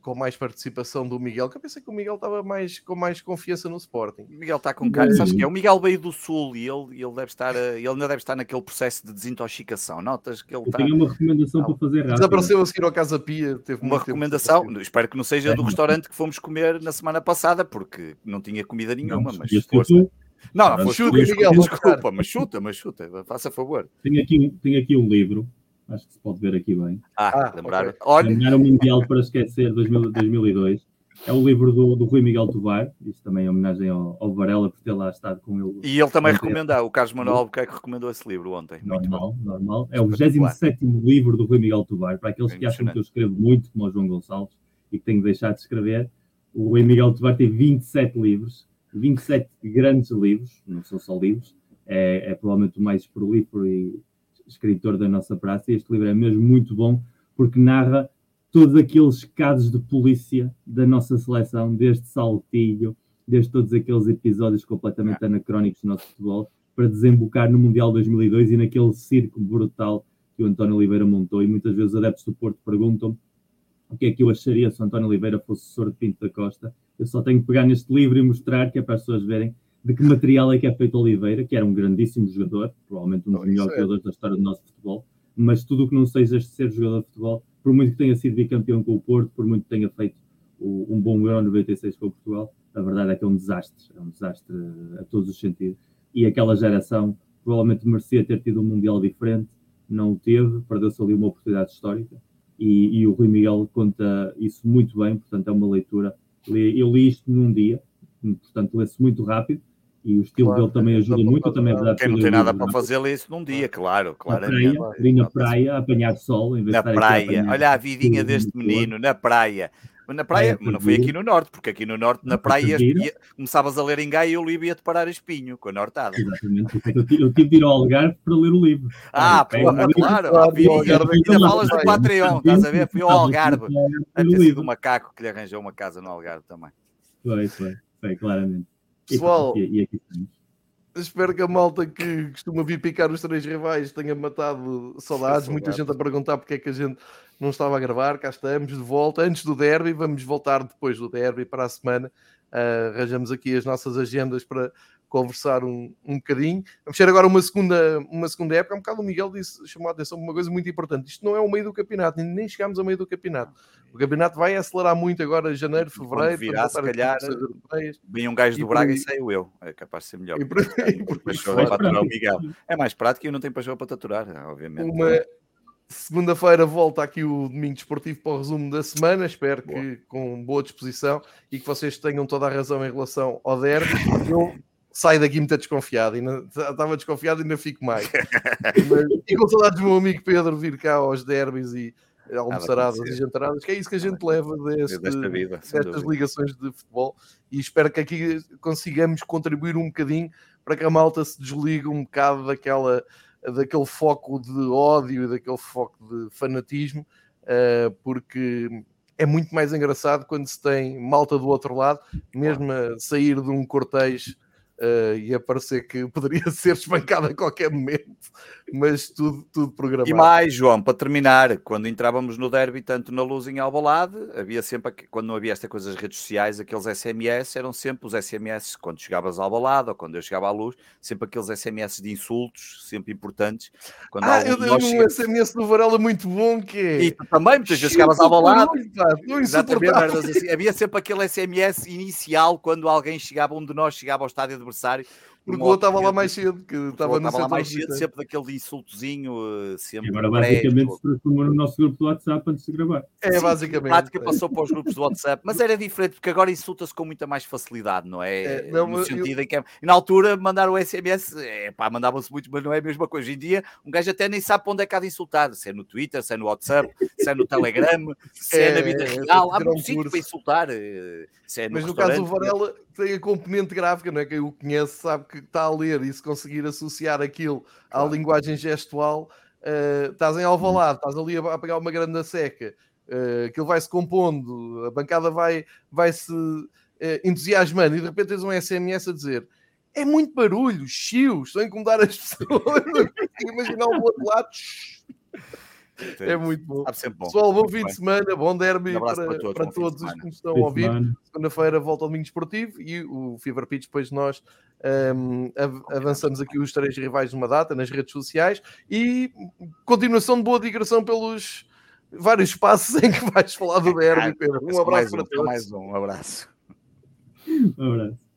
Speaker 1: com mais participação do Miguel, que eu pensei que o Miguel estava mais, com mais confiança no Sporting.
Speaker 2: O Miguel está com cara, sabes que é? O Miguel veio do Sul e ele, ele, deve estar, ele ainda deve estar naquele processo de desintoxicação. Notas que ele
Speaker 3: está. Tenho uma recomendação não. para fazer rápido.
Speaker 1: Desapareceu a seguir ao Casa Pia. Teve
Speaker 2: uma recomendação, espero que não seja do restaurante que fomos comer na semana passada, porque não tinha comida nenhuma, não, mas força. Não, não, chuta, Miguel, desculpa, mas chuta, mas chuta, faça favor.
Speaker 3: Tenho aqui, tenho aqui um livro acho que se pode ver aqui bem.
Speaker 2: Ah, ah lembrar. Okay. Olha.
Speaker 3: O Mundial para esquecer 2000, 2002. É o livro do, do Rui Miguel Tovar, isto também é homenagem ao, ao Varela por ter lá estado com ele.
Speaker 2: E ele também recomendou, o Carlos Manuel Albuquerque recomendou esse livro ontem.
Speaker 3: Normal, normal. É o 27 livro do Rui Miguel Tovar, para aqueles que acham que eu escrevo muito, como o João Gonçalves, e que tenho de deixar de escrever. O Rui Miguel Tovar tem 27 livros, 27 grandes livros, não são só livros, é, é provavelmente o mais prolífero e escritor da nossa praça, e este livro é mesmo muito bom, porque narra todos aqueles casos de polícia da nossa seleção, desde Saltilho, desde todos aqueles episódios completamente anacrónicos do nosso futebol, para desembocar no Mundial 2002 e naquele circo brutal que o António Oliveira montou. E muitas vezes os adeptos do Porto perguntam o que é que eu acharia se o António Oliveira fosse assessor de Pinto da Costa. Eu só tenho que pegar neste livro e mostrar, que é para as pessoas verem de que material é que é feito Oliveira, que era um grandíssimo jogador, provavelmente um dos melhores é. jogadores da história do nosso futebol, mas tudo o que não seja ser jogador de futebol, por muito que tenha sido bicampeão com o Porto, por muito que tenha feito o, um bom Euro 96 com o Portugal, a verdade é que é um desastre, é um desastre a todos os sentidos. E aquela geração provavelmente merecia ter tido um Mundial diferente, não o teve, perdeu-se ali uma oportunidade histórica, e, e, o Rui Miguel conta isso muito bem, portanto é uma leitura. Eu li isto num dia, portanto lê-se muito rápido, e o estilo claro, dele também ajuda muito. Também
Speaker 2: é Quem não tem nada para fazer isso num dia, claro, claro.
Speaker 3: Na praia, na praia, apanhar sol. Em vez
Speaker 2: na praia, olha a vidinha deste menino, na praia. Mas na praia, é, não foi aqui no norte, porque aqui no norte, na praia, ia, começavas a ler em Gaia e o livro ia-te parar espinho, com a nortada.
Speaker 3: Exatamente, eu tive, de ir ao Algarve para ler o livro.
Speaker 2: Ah, pô, claro, claro ainda falas do Patreon, estás a ver? Fui ao Algarve. Deve ter sido o macaco que lhe arranjou uma casa no Algarve também.
Speaker 3: Foi, foi, foi, claramente.
Speaker 1: Pessoal, e, aqui estamos. Espero que a malta que costuma vir picar os três rivais tenha matado saudades. Muita gente a perguntar porque é que a gente não estava a gravar. Cá estamos de volta antes do derby. Vamos voltar depois do derby para a semana. Uh, arranjamos aqui as nossas agendas para conversar um, um bocadinho. Vamos ter agora uma segunda, uma segunda época. Um bocado o Miguel disse, chamou a atenção uma coisa muito importante. Isto não é o meio do campeonato, nem chegamos ao meio do campeonato. O campeonato vai acelerar muito agora, janeiro, fevereiro.
Speaker 2: Virar, se calhar, vem um gajo do Braga e saiu eu. É capaz de ser melhor. E por, e por, o Miguel. É mais prático e eu não tenho paixão para taturar, obviamente.
Speaker 1: Uma, Segunda-feira volta aqui o Domingo Desportivo para o resumo da semana. Espero boa. que com boa disposição e que vocês tenham toda a razão em relação ao derby. Eu saio daqui muito desconfiado. Ainda, estava desconfiado e ainda fico mais. Mas, e com saudades do meu amigo Pedro vir cá aos derbys e almoçaradas e jantaradas, que é isso que a gente leva deste, Desta vida, destas ligações de futebol. E espero que aqui consigamos contribuir um bocadinho para que a malta se desligue um bocado daquela daquele foco de ódio e daquele foco de fanatismo, uh, porque é muito mais engraçado quando se tem malta do outro lado, mesmo a sair de um cortejo uh, e a parecer que poderia ser espancado a qualquer momento, mas tudo, tudo programado.
Speaker 2: E mais, João, para terminar, quando entrávamos no derby, tanto na luz em Albalade, havia sempre, quando não havia esta coisa das redes sociais, aqueles SMS, eram sempre os SMS, quando chegavas ao Albalade ou quando eu chegava à luz, sempre aqueles SMS de insultos, sempre importantes. Quando
Speaker 1: ah, eu dei um chegamos... SMS do Varela muito bom, que é...
Speaker 2: E tu também, muitas vezes chegavas ao Albalade. Exatamente, assim. Havia sempre aquele SMS inicial, quando alguém chegava, um de nós chegava ao estádio de adversário
Speaker 1: porque o outro estava lá mais cedo, que estava
Speaker 2: no lá mais cedo, sempre daquele insultozinho, eh, sempre.
Speaker 3: E agora basicamente se transformou no nosso grupo do WhatsApp antes de gravar.
Speaker 1: É, Sim, basicamente. A
Speaker 2: prática passou para os grupos do WhatsApp, mas era diferente, porque agora insulta-se com muita mais facilidade, não é? é não, no sentido eu... em que é... E na altura mandar o SMS, é, pá, mandavam-se muito, mas não é a mesma coisa. Hoje em dia, um gajo até nem sabe para onde é que há de insultar, se é no Twitter, se é no WhatsApp, se é no Telegram, se é, é na vida é, real, há muito sítio para insultar. Eh, se é no
Speaker 1: mas no caso do Varela, tem a componente gráfica, não é? Quem o conhece sabe que está a ler e se conseguir associar aquilo à linguagem gestual, uh, estás em Alvalade, estás ali a, a pegar uma grande seca, uh, aquilo vai-se compondo, a bancada vai, vai se uh, entusiasmando e de repente tens um SMS a dizer é muito barulho, chios, estão a incomodar as pessoas. Imaginar o outro lado. É muito bom.
Speaker 2: bom.
Speaker 1: Pessoal, bom fim de semana, bom derby um para, para, todos, para todos os que nos estão a ouvir. Segunda-feira volta ao domingo esportivo e o Fever Pitch, depois nós um, avançamos aqui os três rivais numa data nas redes sociais e continuação de boa digressão pelos vários espaços em que vais falar do derby, Pedro. Um abraço
Speaker 2: um,
Speaker 1: para todos.
Speaker 2: Mais um, um abraço.
Speaker 3: Um abraço.